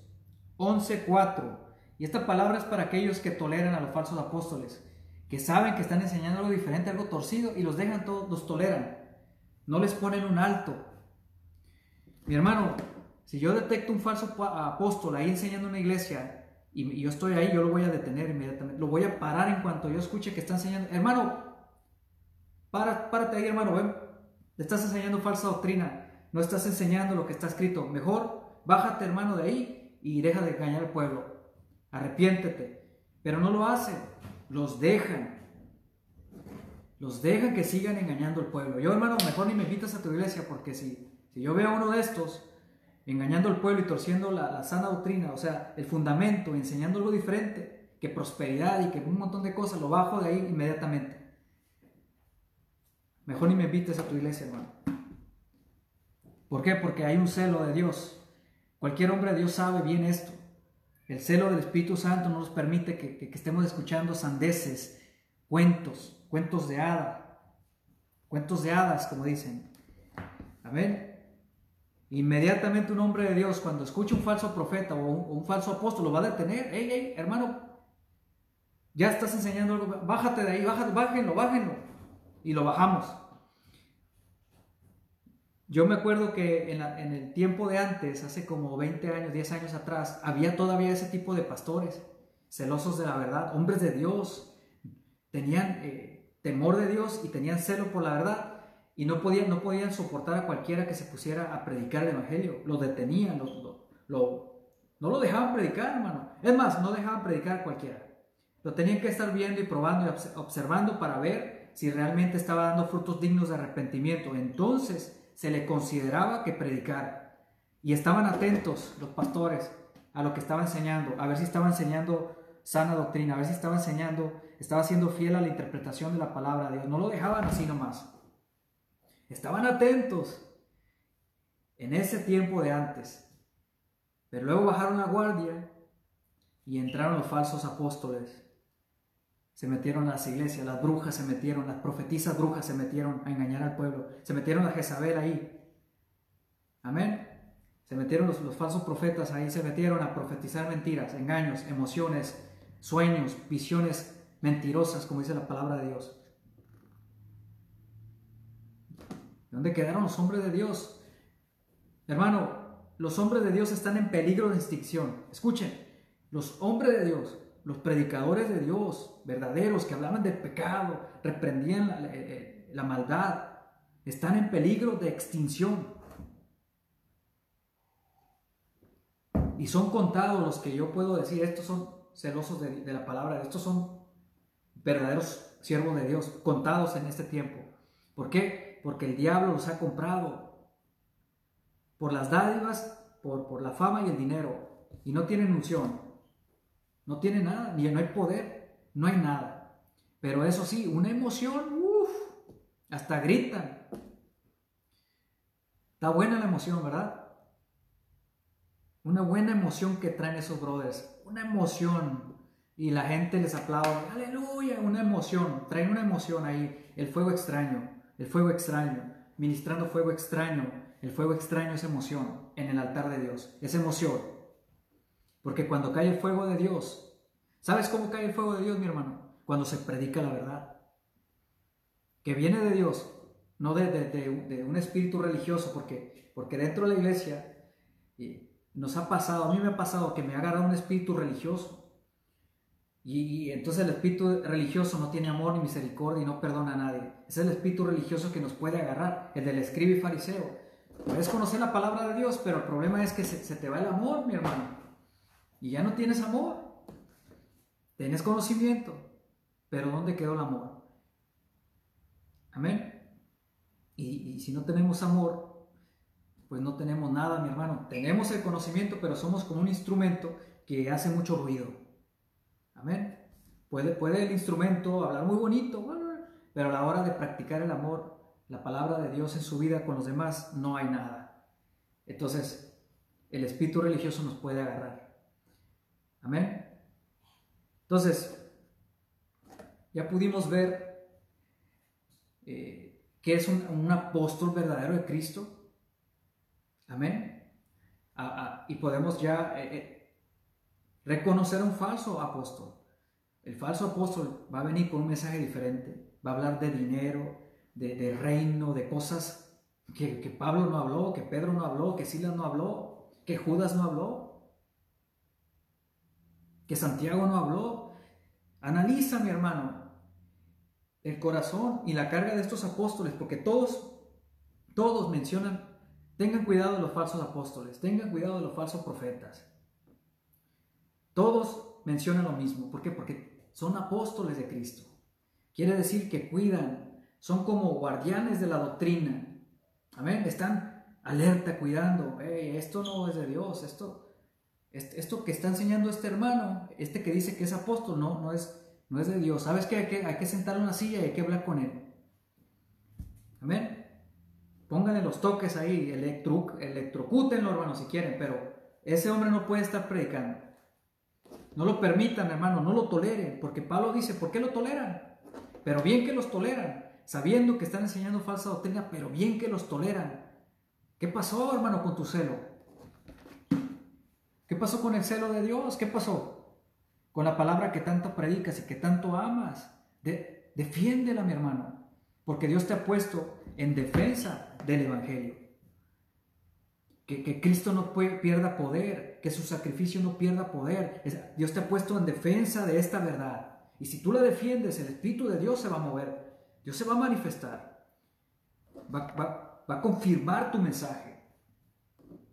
11, 4. Y esta palabra es para aquellos que toleran a los falsos apóstoles que saben que están enseñando algo diferente, algo torcido, y los dejan todos, los toleran. No les ponen un alto. Mi hermano, si yo detecto un falso apóstol ahí enseñando una iglesia y, yo estoy ahí, yo lo voy a detener inmediatamente. Lo voy a parar en cuanto yo escuche que está enseñando. Hermano, para, párate ahí, hermano, ven. Le estás enseñando falsa doctrina. no estás enseñando lo que está escrito. Mejor bájate, hermano, de ahí y deja de engañar al pueblo. Arrepiéntete. Pero no lo hacen, los dejan. Los dejan que sigan engañando al pueblo. Yo, hermano, mejor ni me invitas a tu iglesia porque si, si yo veo a uno de estos engañando al pueblo y torciendo la, la sana doctrina, o sea, el fundamento, enseñando algo diferente, que prosperidad y que un montón de cosas, lo bajo de ahí inmediatamente. Mejor ni me invites a tu iglesia, hermano. ¿Por qué? Porque hay un celo de Dios. Cualquier hombre de Dios sabe bien esto. El celo del Espíritu Santo no nos permite que, estemos escuchando sandeces, cuentos, cuentos de hada, cuentos de hadas, como dicen. Amén. Inmediatamente un hombre de Dios, cuando escucha un falso profeta o un, un falso apóstol, lo va a detener. Hey, hey, hermano, ya estás enseñando algo, bájate de ahí, bájate, bájenlo, bájenlo. Y lo bajamos. Yo me acuerdo que en, el tiempo de antes, hace como 20 años, 10 años atrás, había todavía ese tipo de pastores, celosos de la verdad, hombres de Dios, tenían eh, temor de Dios y tenían celo por la verdad y no podían, no podían soportar a cualquiera que se pusiera a predicar el Evangelio, lo detenían, lo, lo, lo, no lo dejaban predicar, hermano. Es más, no dejaban predicar a cualquiera. Lo tenían que estar viendo y probando y observando para ver si realmente estaba dando frutos dignos de arrepentimiento. Entonces, se le consideraba que predicara. Y estaban atentos los pastores a lo que estaba enseñando, a ver si estaba enseñando sana doctrina, a ver si estaba enseñando, estaba siendo fiel a la interpretación de la palabra de Dios. No lo dejaban así nomás. Estaban atentos en ese tiempo de antes. Pero luego bajaron la guardia y entraron los falsos apóstoles. Se metieron las iglesias, las brujas se metieron, las profetisas brujas se metieron a engañar al pueblo, se metieron a Jezabel ahí. Amén. Se metieron los, falsos profetas ahí, se metieron a profetizar mentiras, engaños, emociones, sueños, visiones mentirosas, como dice la palabra de Dios. ¿Dónde quedaron los hombres de Dios? Hermano, los hombres de Dios están en peligro de extinción. Escuchen, los hombres de Dios los predicadores de Dios, verdaderos, que hablaban del pecado, reprendían la, la, la, maldad, están en peligro de extinción. Y son contados los que yo puedo decir, estos son celosos de, de la palabra, estos son verdaderos siervos de Dios, contados en este tiempo. ¿Por qué? Porque el diablo los ha comprado por las dádivas, por, por la fama y el dinero, y no tienen unción. No tiene nada, ni no hay poder, no hay nada. Pero eso sí, una emoción, uff, hasta gritan. Está buena la emoción, ¿verdad? Una buena emoción que traen esos brothers. Una emoción. Y la gente les aplaude. Aleluya, una emoción. Traen una emoción ahí. El fuego extraño. El fuego extraño. Ministrando fuego extraño. El fuego extraño es emoción en el altar de Dios. Es emoción. Porque cuando cae el fuego de Dios, ¿sabes cómo cae el fuego de Dios, mi hermano? Cuando se predica la verdad. Que viene de Dios, no de, de, de, de un espíritu religioso, porque, porque dentro de la iglesia nos ha pasado, a mí me ha pasado que me ha agarrado un espíritu religioso. Y, y, entonces el espíritu religioso no tiene amor ni misericordia y no perdona a nadie. Es el espíritu religioso que nos puede agarrar, el del escriba y fariseo. Puedes conocer la palabra de Dios, pero el problema es que se, se te va el amor, mi hermano y ya no tienes amor. Tienes conocimiento, pero ¿dónde quedó el amor? Amén. Y, si no tenemos amor, pues no tenemos nada, mi hermano. Tenemos el conocimiento, pero somos como un instrumento que hace mucho ruido. Amén. Puede, puede el instrumento hablar muy bonito, pero a la hora de practicar el amor, la palabra de Dios en su vida con los demás, no hay nada. Entonces, el espíritu religioso nos puede agarrar. Amén. Entonces, ya pudimos ver eh, que es un, apóstol verdadero de Cristo. Amén. Y podemos ya eh, eh, reconocer un falso apóstol. El falso apóstol va a venir con un mensaje diferente. Va a hablar de dinero, de, de reino, de cosas que, que Pablo no habló, que Pedro no habló, que Silas no habló, que Judas no habló que Santiago no habló. Analiza, mi hermano, el corazón y la carga de estos apóstoles, porque todos, todos mencionan Tengan cuidado de los falsos apóstoles, tengan cuidado de los falsos profetas. Todos mencionan lo mismo. ¿Por qué? Porque son apóstoles de Cristo. Quiere decir que cuidan, son como guardianes de la doctrina. Amén. Están alerta, cuidando. esto no es de Dios, esto, esto que está enseñando este hermano, este que dice que es apóstol, no, no es, no es de Dios. ¿Sabes que hay, que hay que sentarlo en una silla y hay que hablar con él? Amén. Pónganle los toques ahí, electro, electrocútenlo, hermano, si quieren, pero ese hombre no puede estar predicando. No lo permitan, hermano, no lo toleren, porque Pablo dice, ¿por qué lo toleran? Pero bien que los toleran, sabiendo que están enseñando falsa doctrina, pero bien que los toleran. ¿Qué pasó, hermano, con tu celo? ¿Qué pasó con el celo de Dios? ¿Qué pasó? Con la palabra que tanto predicas y que tanto amas. De, defiéndela, mi hermano, porque Dios te ha puesto en defensa del Evangelio. Que, Cristo no pierda poder, que su sacrificio no pierda poder. Dios te ha puesto en defensa de esta verdad. Y si tú la defiendes, el Espíritu de Dios se va a mover. Dios se va a manifestar. Va, va a confirmar tu mensaje.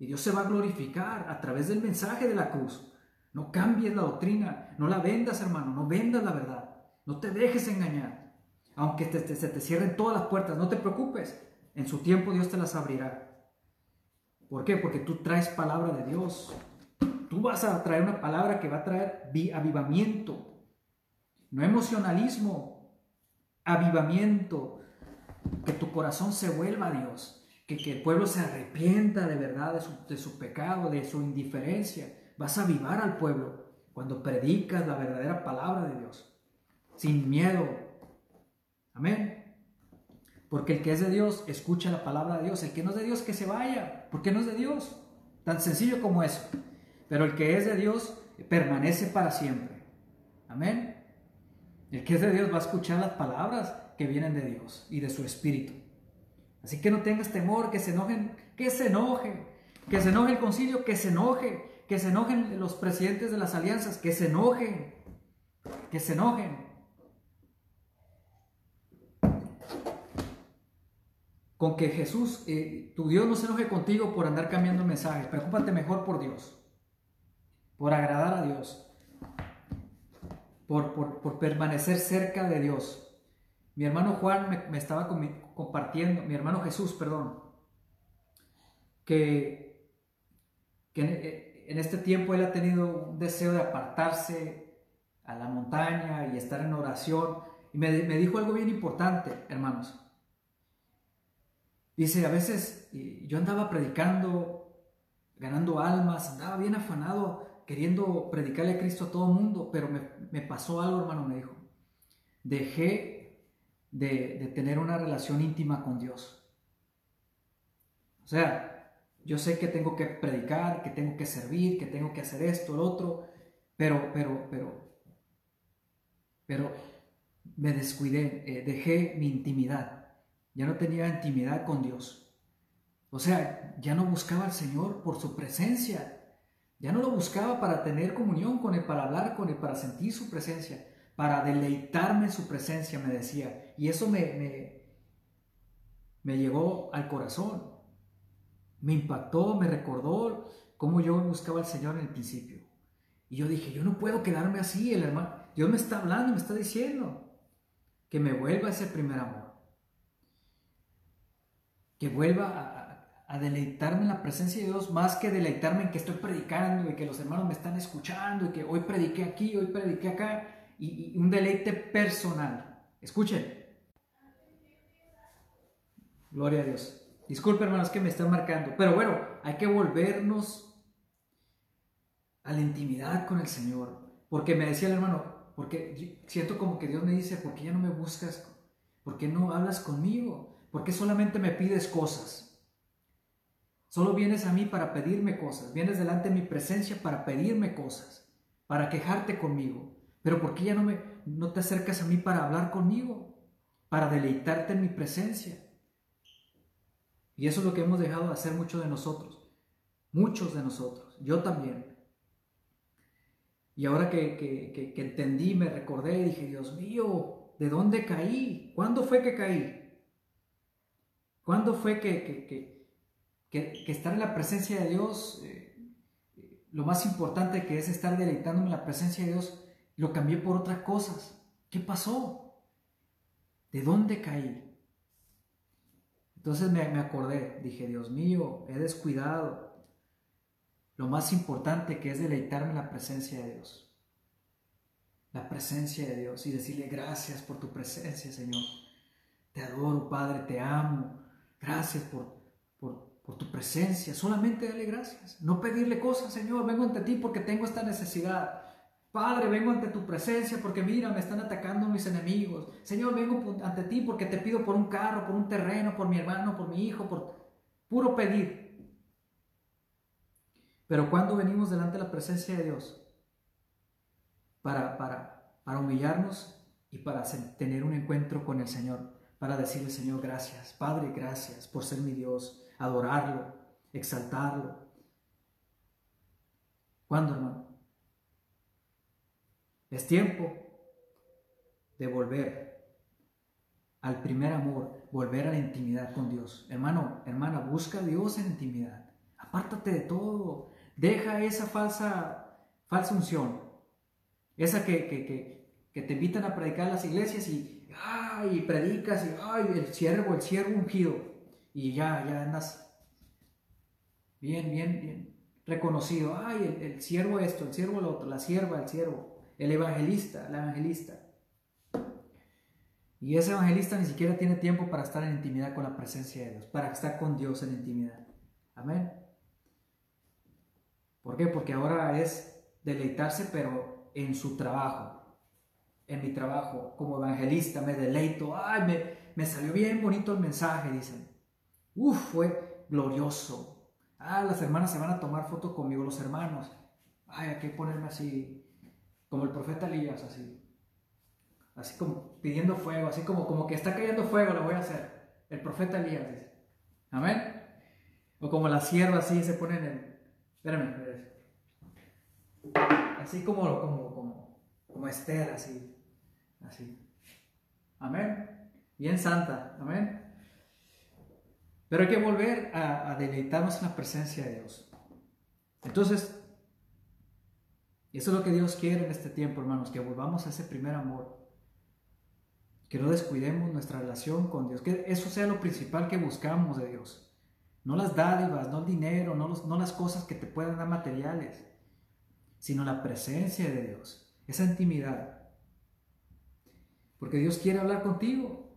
Dios se va a glorificar a través del mensaje de la cruz. No cambies la doctrina, no la vendas, hermano, no vendas la verdad. No te dejes engañar. Aunque se te cierren todas las puertas, no te preocupes. En su tiempo Dios te las abrirá. ¿Por qué? Porque tú traes palabra de Dios. Tú vas a traer una palabra que va a traer avivamiento, no emocionalismo, avivamiento, que tu corazón se vuelva a Dios, que, el pueblo se arrepienta de verdad de su, de su pecado, de su indiferencia. Vas a avivar al pueblo cuando predicas la verdadera palabra de Dios, sin miedo, Amén. Porque el que es de Dios escucha la palabra de Dios. El que no es de Dios que se vaya. Porque no es de Dios. Tan sencillo como eso. Pero el que es de Dios permanece para siempre. Amén. El que es de Dios va a escuchar las palabras que vienen de Dios y de su espíritu. Así que no tengas temor, que se enojen, que se enojen, que se enoje el concilio, que se enoje, que se enojen los presidentes de las alianzas, que se enojen, que se enojen. con que Jesús, eh, tu Dios no se enoje contigo por andar cambiando mensajes. Preocúpate mejor por Dios, por agradar a Dios, por, por, permanecer cerca de Dios. Mi hermano Juan me, estaba compartiendo, mi hermano Jesús, perdón, que, que eh, en este tiempo él ha tenido un deseo de apartarse a la montaña y estar en oración. Y me, me dijo algo bien importante, hermanos. Dice, a veces yo andaba predicando, ganando almas, andaba bien afanado, queriendo predicarle a Cristo a todo el mundo, pero me, pasó algo, hermano, me dijo. Dejé de, de tener una relación íntima con Dios. O sea, yo sé que tengo que predicar, que tengo que servir, que tengo que hacer esto, lo otro, pero, pero, pero, pero me descuidé, eh, dejé mi intimidad ya no tenía intimidad con Dios. O sea, ya no buscaba al Señor por su presencia. Ya no lo buscaba para tener comunión con Él, para hablar con Él, para sentir su presencia, para deleitarme en su presencia, me decía. Y eso me, me, llegó al corazón. Me impactó, me recordó cómo yo buscaba al Señor en el principio. Y yo dije, yo no puedo quedarme así, el hermano. Dios me está hablando, me está diciendo que me vuelva a ese primer amor que vuelva a, deleitarme en la presencia de Dios más que deleitarme en que estoy predicando y que los hermanos me están escuchando y que hoy prediqué aquí, hoy prediqué acá y, un deleite personal. Escuchen. Gloria a Dios. Disculpen hermanos que me están marcando, pero bueno, hay que volvernos a la intimidad con el Señor. Porque me decía el hermano, porque siento como que Dios me dice, ¿por qué ya no me buscas? ¿Por qué no hablas conmigo? ¿Por qué solamente me pides cosas? Solo vienes a mí para pedirme cosas, vienes delante de mi presencia para pedirme cosas, para quejarte conmigo. Pero ¿por qué ya no, me, no te acercas a mí para hablar conmigo, para deleitarte en mi presencia? Y eso es lo que hemos dejado de hacer muchos de nosotros, muchos de nosotros, yo también. Y ahora que, que, entendí, me recordé y dije, Dios mío, ¿de dónde caí? ¿Cuándo fue que caí? ¿Cuándo fue que, que, estar en la presencia de Dios, eh, lo más importante que es estar deleitándome en la presencia de Dios, lo cambié por otras cosas. ¿Qué pasó? ¿De dónde caí? Entonces me, acordé, dije, Dios mío, he descuidado lo más importante que es deleitarme en la presencia de Dios. La presencia de Dios y decirle gracias por tu presencia, Señor. Te adoro, Padre, te amo. Gracias por, por, tu presencia. Solamente dale gracias. No pedirle cosas, Señor. Vengo ante ti porque tengo esta necesidad. Padre, vengo ante tu presencia porque mira, me están atacando mis enemigos. Señor, vengo ante ti porque te pido por un carro, por un terreno, por mi hermano, por mi hijo, por puro pedir. Pero cuando venimos delante de la presencia de Dios para, para, para humillarnos y para tener un encuentro con el Señor, para decirle, Señor, gracias, Padre, gracias por ser mi Dios, adorarlo, exaltarlo. ¿Cuándo, hermano? Es tiempo de volver al primer amor, volver a la intimidad con Dios. Hermano, hermana, busca a Dios en intimidad. Apártate de todo. Deja esa falsa, falsa unción. Esa que, que, te invitan a predicar en las iglesias y ay, predicas y, ay, el siervo, el siervo ungido, y ya, ya andas bien, bien, bien reconocido, ay, el, siervo esto, el siervo lo otro, la sierva, el siervo, el evangelista, la evangelista. Y ese evangelista ni siquiera tiene tiempo para estar en intimidad con la presencia de Dios, para estar con Dios en intimidad. Amén. ¿Por qué? Porque ahora es deleitarse, pero en su trabajo, en mi trabajo como evangelista, me deleito, ay, me, me salió bien bonito el mensaje, dicen. Uf, fue glorioso. Ah, las hermanas se van a tomar foto conmigo, los hermanos. Ay, hay que ponerme así, como el profeta Elías, así. Así como pidiendo fuego, así como, como que está cayendo fuego, lo voy a hacer. El profeta Elías dice. Amén. O como la sierva así se ponen en... Espérame, espérame. Así como, como, como, como Esther, así. Así. Amén. Bien santa. Amén. Pero hay que volver a, deleitarnos en la presencia de Dios. Entonces, eso es lo que Dios quiere en este tiempo, hermanos, que volvamos a ese primer amor. Que no descuidemos nuestra relación con Dios. Que eso sea lo principal que buscamos de Dios. No las dádivas, no el dinero, no, no las cosas que te puedan dar materiales, sino la presencia de Dios, esa intimidad. Porque Dios quiere hablar contigo.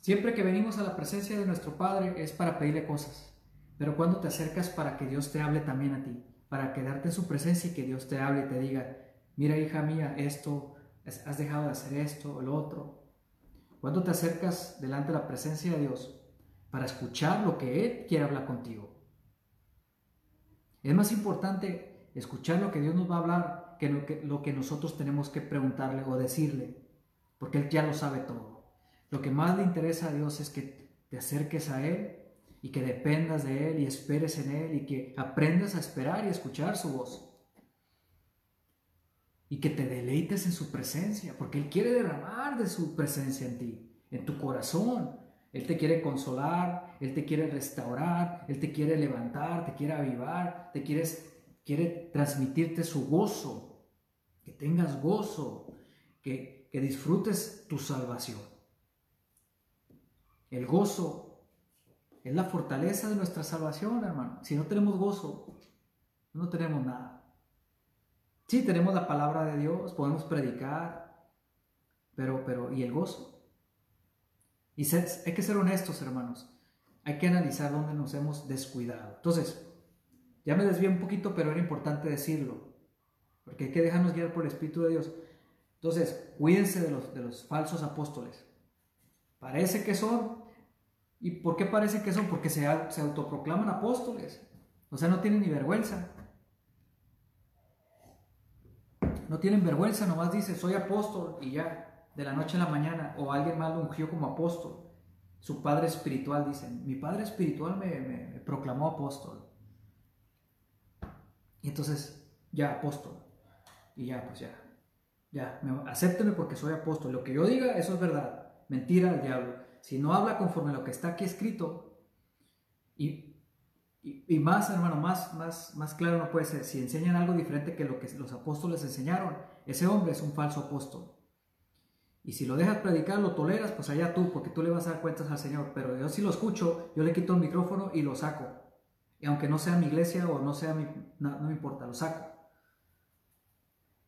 Siempre que venimos a la presencia de nuestro Padre es para pedirle cosas. Pero cuando te acercas para que Dios te hable también a ti, para quedarte en su presencia y que Dios te hable y te diga, mira hija mía, esto, has dejado de hacer esto o lo otro. Cuando te acercas delante de la presencia de Dios para escuchar lo que Él quiere hablar contigo. Es más importante escuchar lo que Dios nos va a hablar que lo, que lo que nosotros tenemos que preguntarle o decirle, porque Él ya lo sabe todo. Lo que más le interesa a Dios es que te acerques a Él y que dependas de Él y esperes en Él y que aprendas a esperar y escuchar su voz. Y que te deleites en su presencia, porque Él quiere derramar de su presencia en ti, en tu corazón. Él te quiere consolar, Él te quiere restaurar, Él te quiere levantar, te quiere avivar, te quieres quiere transmitirte su gozo, que tengas gozo, que, que disfrutes tu salvación. El gozo es la fortaleza de nuestra salvación, hermano. Si no tenemos gozo, no tenemos nada. Sí, tenemos la palabra de Dios, podemos predicar, pero, pero, ¿y el gozo? Y hay que ser honestos, hermanos. Hay que analizar dónde nos hemos descuidado. Entonces, ya me desvié un poquito, pero era importante decirlo, porque hay que dejarnos guiar por el Espíritu de Dios. Entonces, cuídense de los, de los falsos apóstoles. Parece que son. ¿Y por qué parece que son? Porque se, se autoproclaman apóstoles. O sea, no tienen ni vergüenza. No tienen vergüenza, nomás dice, soy apóstol y ya, de la noche a la mañana, o alguien más lo ungió como apóstol. Su padre espiritual, dicen, mi padre espiritual me, me proclamó apóstol. Y entonces, ya, apóstol. Y ya, pues ya. Ya, acépteme porque soy apóstol. Lo que yo diga, eso es verdad. Mentira al diablo. Si no habla conforme a lo que está aquí escrito, Y, y, más, hermano, más, más, más claro no puede ser. Si enseñan algo diferente que lo que los apóstoles enseñaron, ese hombre es un falso apóstol. Y si lo dejas predicar, lo toleras, pues allá tú, porque tú le vas a dar cuentas al Señor. Pero yo si lo escucho, yo le quito el micrófono y lo saco. Y aunque no sea mi iglesia o no sea mi, no, me importa, lo saco.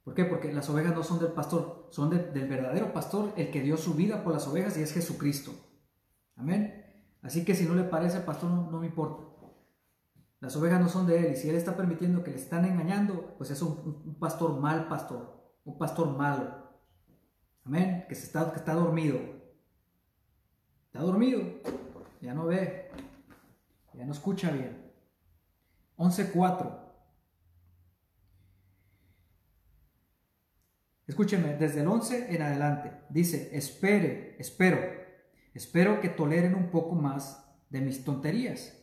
¿Por qué? Porque las ovejas no son del pastor, son de, del verdadero pastor, el que dio su vida por las ovejas y es Jesucristo. Amén. Así que si no le parece pastor, no, me importa. Las ovejas no son de él y si él está permitiendo que le están engañando, pues es un, un pastor mal pastor, un pastor malo. Amén. Que, se está, que está dormido. Está dormido. Ya no ve. Ya no escucha bien. 11.4. Escúcheme, desde el 11 en adelante. Dice, espere, espero. Espero que toleren un poco más de mis tonterías.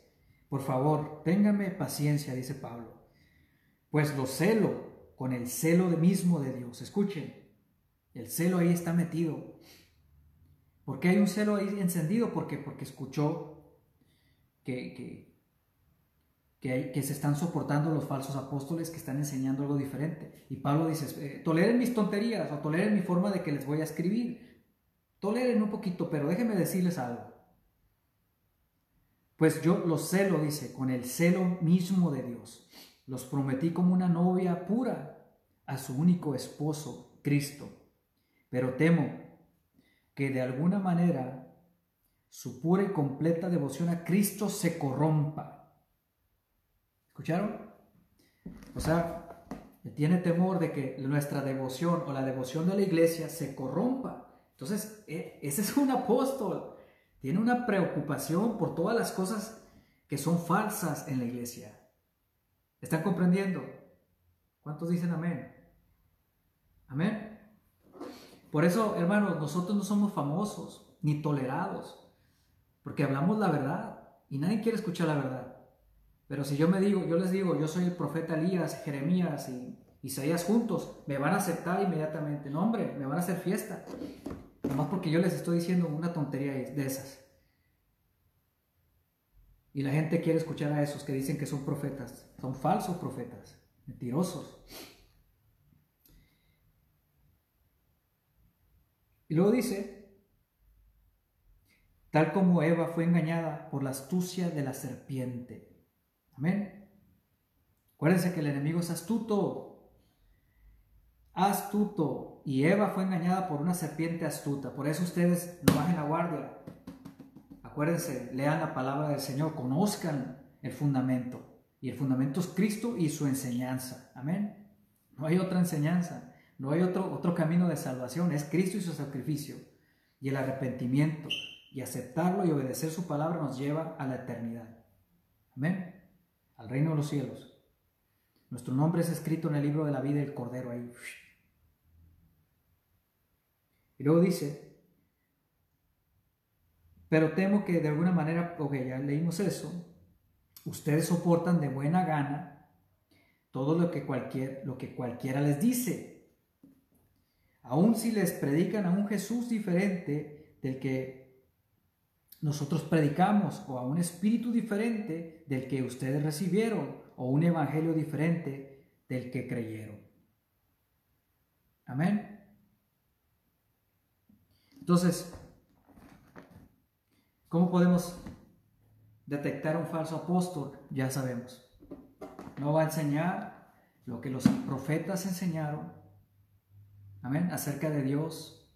Por favor, téngame paciencia, dice Pablo. Pues lo celo con el celo mismo de Dios. Escuchen, el celo ahí está metido. ¿Por qué hay un celo ahí encendido? Porque, porque escuchó que, que, que, que, se están soportando los falsos apóstoles que están enseñando algo diferente. Y Pablo dice, toleren mis tonterías o toleren mi forma de que les voy a escribir. Toleren un poquito, pero déjenme decirles algo. Pues yo los celo, dice, con el celo mismo de Dios. Los prometí como una novia pura a su único esposo, Cristo. Pero temo que de alguna manera su pura y completa devoción a Cristo se corrompa. ¿Escucharon? O sea, tiene temor de que nuestra devoción o la devoción de la iglesia se corrompa. Entonces, ese es un apóstol. Tiene una preocupación por todas las cosas que son falsas en la iglesia. ¿Están comprendiendo? ¿Cuántos dicen amén? Amén. Por eso, hermanos, nosotros no somos famosos ni tolerados, porque hablamos la verdad y nadie quiere escuchar la verdad. Pero si yo me digo, yo les digo, yo soy el profeta Elías, Jeremías y Isaías juntos, me van a aceptar inmediatamente. No, hombre, me van a hacer fiesta. Nomás porque yo les estoy diciendo una tontería de esas. Y la gente quiere escuchar a esos que dicen que son profetas. Son falsos profetas, mentirosos. Y luego dice, tal como Eva fue engañada por la astucia de la serpiente. Amén. Acuérdense que el enemigo es astuto. Astuto. Y Eva fue engañada por una serpiente astuta. Por eso ustedes no bajen la guardia. Acuérdense, lean la palabra del Señor, conozcan el fundamento. Y el fundamento es Cristo y su enseñanza. Amén. No hay otra enseñanza. No hay otro, otro camino de salvación, es Cristo y su sacrificio. Y el arrepentimiento y aceptarlo y obedecer su palabra nos lleva a la eternidad. Amén. Al reino de los cielos. Nuestro nombre es escrito en el libro de la vida del Cordero ahí. Y luego dice, pero temo que de alguna manera, ok, ya leímos eso, ustedes soportan de buena gana todo lo que, cualquier, lo que cualquiera les dice aun si les predican a un Jesús diferente del que nosotros predicamos, o a un espíritu diferente del que ustedes recibieron, o un evangelio diferente del que creyeron. Amén. Entonces, ¿cómo podemos detectar un falso apóstol? Ya sabemos. No va a enseñar lo que los profetas enseñaron, Amén. Acerca de Dios,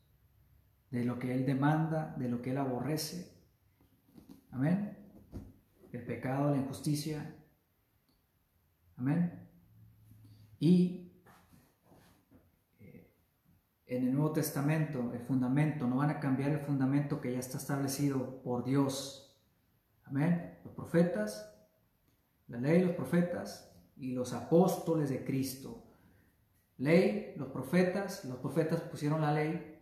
de lo que Él demanda, de lo que Él aborrece. Amén. El pecado, la injusticia. Amén. Y en el Nuevo Testamento, el fundamento, no van a cambiar el fundamento que ya está establecido por Dios. Amén. Los profetas, la ley, los profetas y los apóstoles de Cristo ley, los profetas, los profetas pusieron la ley,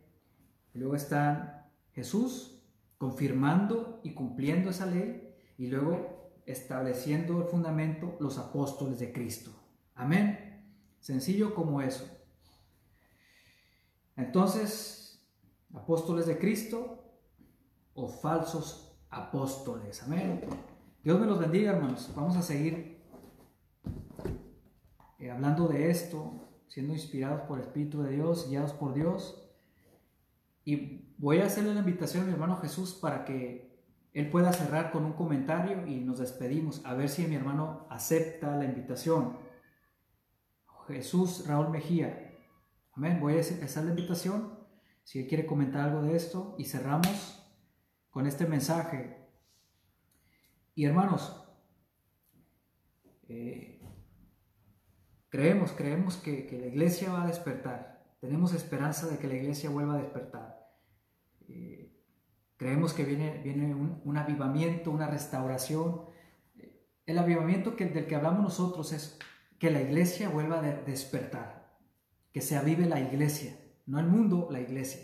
luego están Jesús confirmando y cumpliendo esa ley, y luego estableciendo el fundamento los apóstoles de Cristo. Amén. Sencillo como eso. Entonces, apóstoles de Cristo o falsos apóstoles. Amén. Dios me los bendiga, hermanos. Vamos a seguir eh, hablando de esto, siendo inspirados por el Espíritu de Dios, guiados por Dios. Y voy a hacerle la invitación a mi hermano Jesús para que él pueda cerrar con un comentario y nos despedimos. A ver si mi hermano acepta la invitación. Jesús Raúl Mejía. Amén. Voy a hacer la invitación. Si él quiere comentar algo de esto y cerramos con este mensaje. Y hermanos, eh, creemos, creemos que, la iglesia va a despertar. Tenemos esperanza de que la iglesia vuelva a despertar. Eh, creemos que viene, viene un, avivamiento, una restauración. El avivamiento que, del que hablamos nosotros es que la iglesia vuelva a despertar, que se avive la iglesia, no el mundo, la iglesia.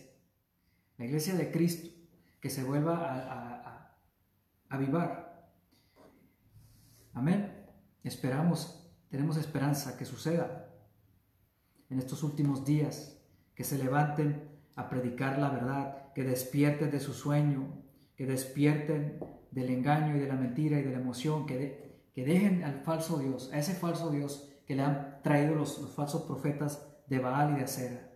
La iglesia de Cristo, que se vuelva a, avivar. Amén. Esperamos, tenemos esperanza que suceda en estos últimos días, que se levanten a predicar la verdad, que despierten de su sueño, que despierten del engaño y de la mentira y de la emoción, que dejen al falso Dios, a ese falso Dios que le han traído los, falsos profetas de Baal y de Acera.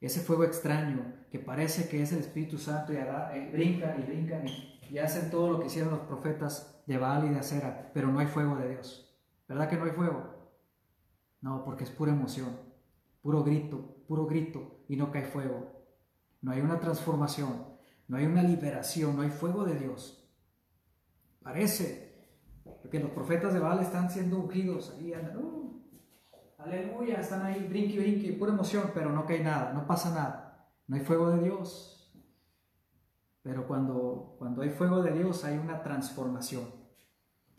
Ese fuego extraño que parece que es el Espíritu Santo y eh, brincan y brincan y, hacen todo lo que hicieron los profetas de Baal y de Acera, pero no hay fuego de Dios. ¿Verdad que no hay fuego? No, porque es pura emoción, puro grito, puro grito y no cae fuego. No hay una transformación, no hay una liberación, no hay fuego de Dios. Parece que los profetas de Baal están siendo ungidos, ahí andan, uh, aleluya, están ahí, brinque, brinque, pura emoción, pero no cae nada, no pasa nada, no hay fuego de Dios. Pero cuando, cuando hay fuego de Dios hay una transformación,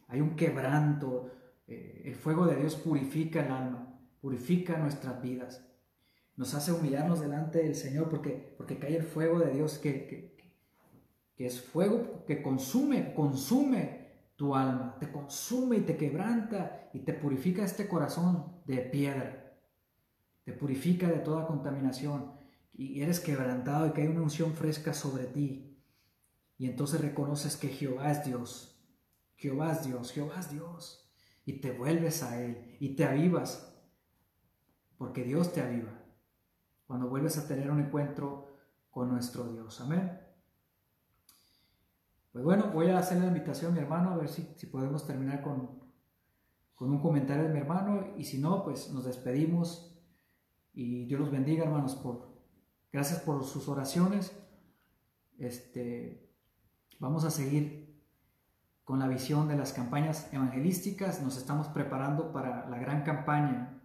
hay un quebranto, eh, el fuego de Dios purifica el alma, purifica nuestras vidas. Nos hace humillarnos delante del Señor porque, porque cae el fuego de Dios que, que, es fuego que consume, consume tu alma, te consume y te quebranta y te purifica este corazón de piedra, te purifica de toda contaminación y eres quebrantado y que hay una unción fresca sobre ti. Y entonces reconoces que Jehová es Dios, Jehová es Dios, Jehová es Dios. Y te vuelves a Él y te avivas, porque Dios te aviva cuando vuelves a tener un encuentro con nuestro Dios. Amén. Pues bueno, voy a hacer la invitación a mi hermano a ver si, si podemos terminar con, con un comentario de mi hermano y si no, pues nos despedimos y Dios los bendiga, hermanos, por gracias por sus oraciones. Este, vamos a seguir con la visión de las campañas evangelísticas. Nos estamos preparando para la gran campaña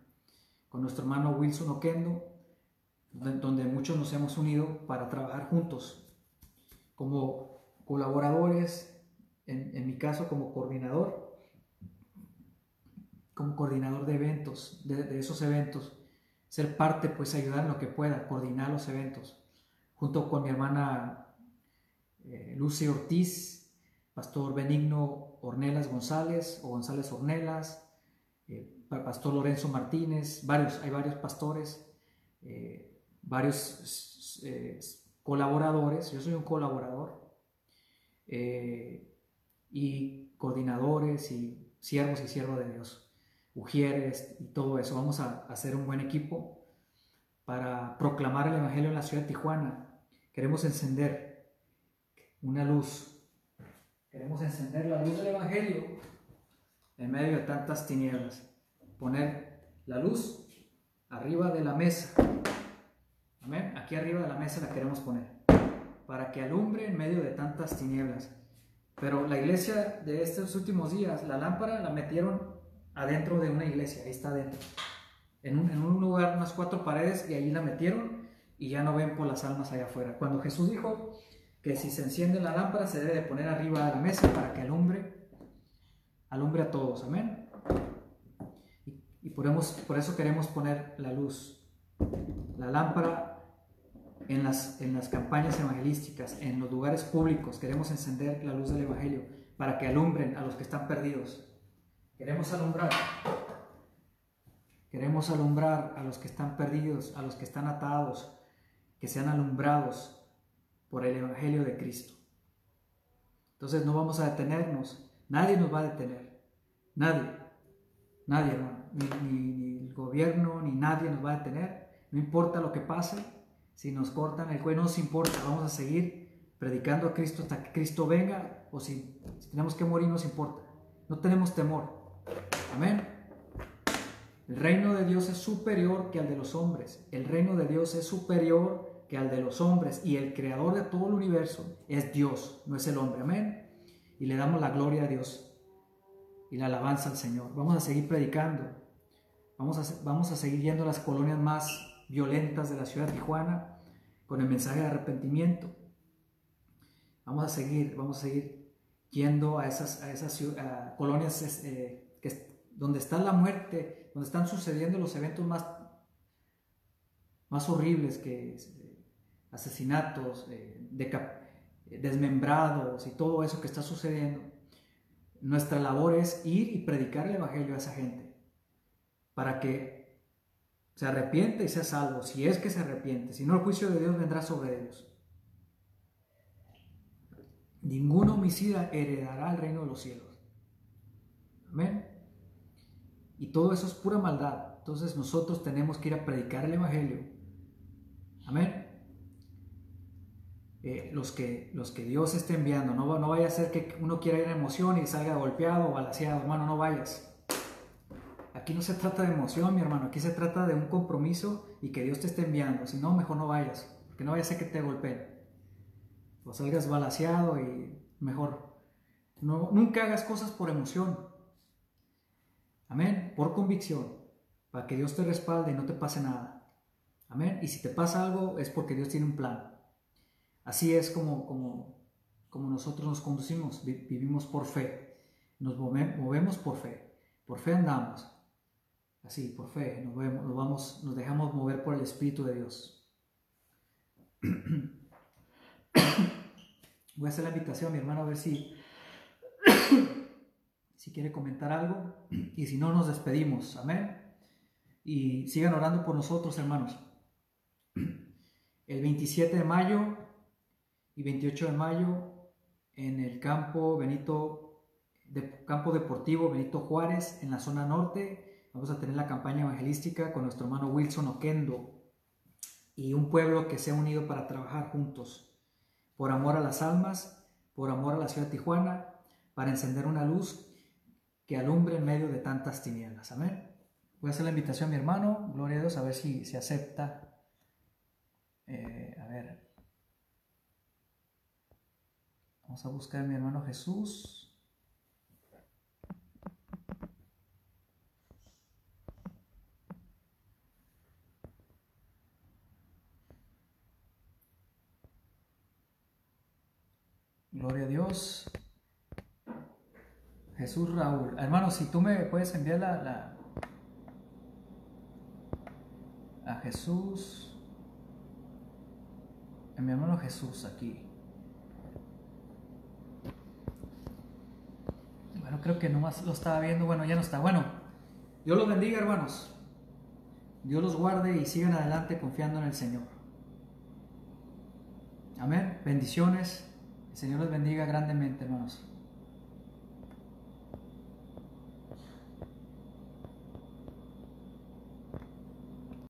con nuestro hermano Wilson Oquendo donde muchos nos hemos unido para trabajar juntos como colaboradores, en, mi caso como coordinador, como coordinador de eventos, de, esos eventos, ser parte, pues ayudar en lo que pueda, coordinar los eventos, junto con mi hermana eh, Lucy Ortiz, Pastor Benigno Ornelas González o González Ornelas, eh, Pastor Lorenzo Martínez, varios, hay varios pastores. Eh, varios eh, colaboradores, yo soy un colaborador, eh, y coordinadores y siervos y siervos de Dios, ujieres y todo eso. Vamos a hacer un buen equipo para proclamar el Evangelio en la ciudad de Tijuana. Queremos encender una luz, queremos encender la luz del Evangelio en medio de tantas tinieblas, poner la luz arriba de la mesa Amén. Aquí arriba de la mesa la queremos poner para que alumbre en medio de tantas tinieblas. Pero la iglesia de estos últimos días, la lámpara la metieron adentro de una iglesia, ahí está adentro. En un, lugar, unas cuatro paredes, y allí la metieron y ya no ven por las almas allá afuera. Cuando Jesús dijo que si se enciende la lámpara se debe de poner arriba de la mesa para que alumbre, alumbre a todos, amén. Y, por eso queremos poner la luz, la lámpara en las, en las campañas evangelísticas, en los lugares públicos. Queremos encender la luz del Evangelio para que alumbren a los que están perdidos. Queremos alumbrar. Queremos alumbrar a los que están perdidos, a los que están atados, que sean alumbrados por el Evangelio de Cristo. Entonces no vamos a detenernos, Nadie nos va a detener. Nadie. Nadie, ni el gobierno, ni nadie nos va a detener. No importa lo que pase. Si nos cortan el cuello, no nos importa. Vamos a seguir predicando a Cristo hasta que Cristo venga. O si, tenemos que morir, no nos importa. No tenemos temor. Amén. El reino de Dios es superior que al de los hombres. El reino de Dios es superior que al de los hombres. Y el creador de todo el universo es Dios, no es el hombre. Amén. Y le damos la gloria a Dios y la alabanza al Señor. Vamos a seguir predicando. Vamos a, vamos a seguir yendo a las colonias más violentas de la ciudad de Tijuana con el mensaje de arrepentimiento. Vamos a seguir, vamos a seguir yendo a esas, colonias eh, donde está la muerte, donde están sucediendo los eventos más, más horribles que eh, asesinatos, eh, desmembrados y todo eso que está sucediendo. Nuestra labor es ir y predicar el Evangelio a esa gente para que se arrepiente y sea salvo, si es que se arrepiente, si no el juicio de Dios vendrá sobre ellos. Ningún homicida heredará el reino de los cielos. Amén. Y todo eso es pura maldad. Entonces nosotros tenemos que ir a predicar el Evangelio. Amén. Eh, los, que, los que Dios esté enviando. No, no vaya a ser que uno quiera ir en emoción y salga golpeado o balaseado. Hermano, no vayas. Aquí no se trata de emoción, mi hermano. Aquí se trata de un compromiso y que Dios te esté enviando. Si no, mejor no vayas. Que no vaya a ser que te golpeen. O salgas balaseado y mejor. No, nunca hagas cosas por emoción. Amén. Por convicción. Para que Dios te respalde y no te pase nada. Amén. Y si te pasa algo es porque Dios tiene un plan. Así es como, como, como nosotros nos conducimos. Vivimos por fe. Nos movemos por fe. Por fe andamos. Así, por fe. Nos, nos, vamos, nos dejamos mover por el Espíritu de Dios. Voy a hacer la invitación a mi hermano a ver si si quiere comentar algo y si no nos despedimos. Amén. Y sigan orando por nosotros, hermanos. El 27 de mayo y 28 de mayo en el campo Benito campo deportivo Benito Juárez en la zona norte vamos a tener la campaña evangelística con nuestro hermano Wilson Oquendo y un pueblo que se ha unido para trabajar juntos por amor a las almas, por amor a la ciudad de Tijuana, para encender una luz que alumbre en medio de tantas tinieblas. Amén. Voy a hacer la invitación a mi hermano, gloria a Dios, a ver si se acepta. Eh, a ver. Vamos a buscar a mi hermano Jesús. Gloria a Dios. Jesús Raúl. Hermano, si tú me puedes enviar la, a Jesús, a mi hermano Jesús aquí. Bueno, creo que nomás lo estaba viendo, bueno, ya no está. Bueno, Dios los bendiga, hermanos. Dios los guarde y sigan adelante confiando en el Señor. Amén. Bendiciones. Señor los bendiga grandemente, hermanos.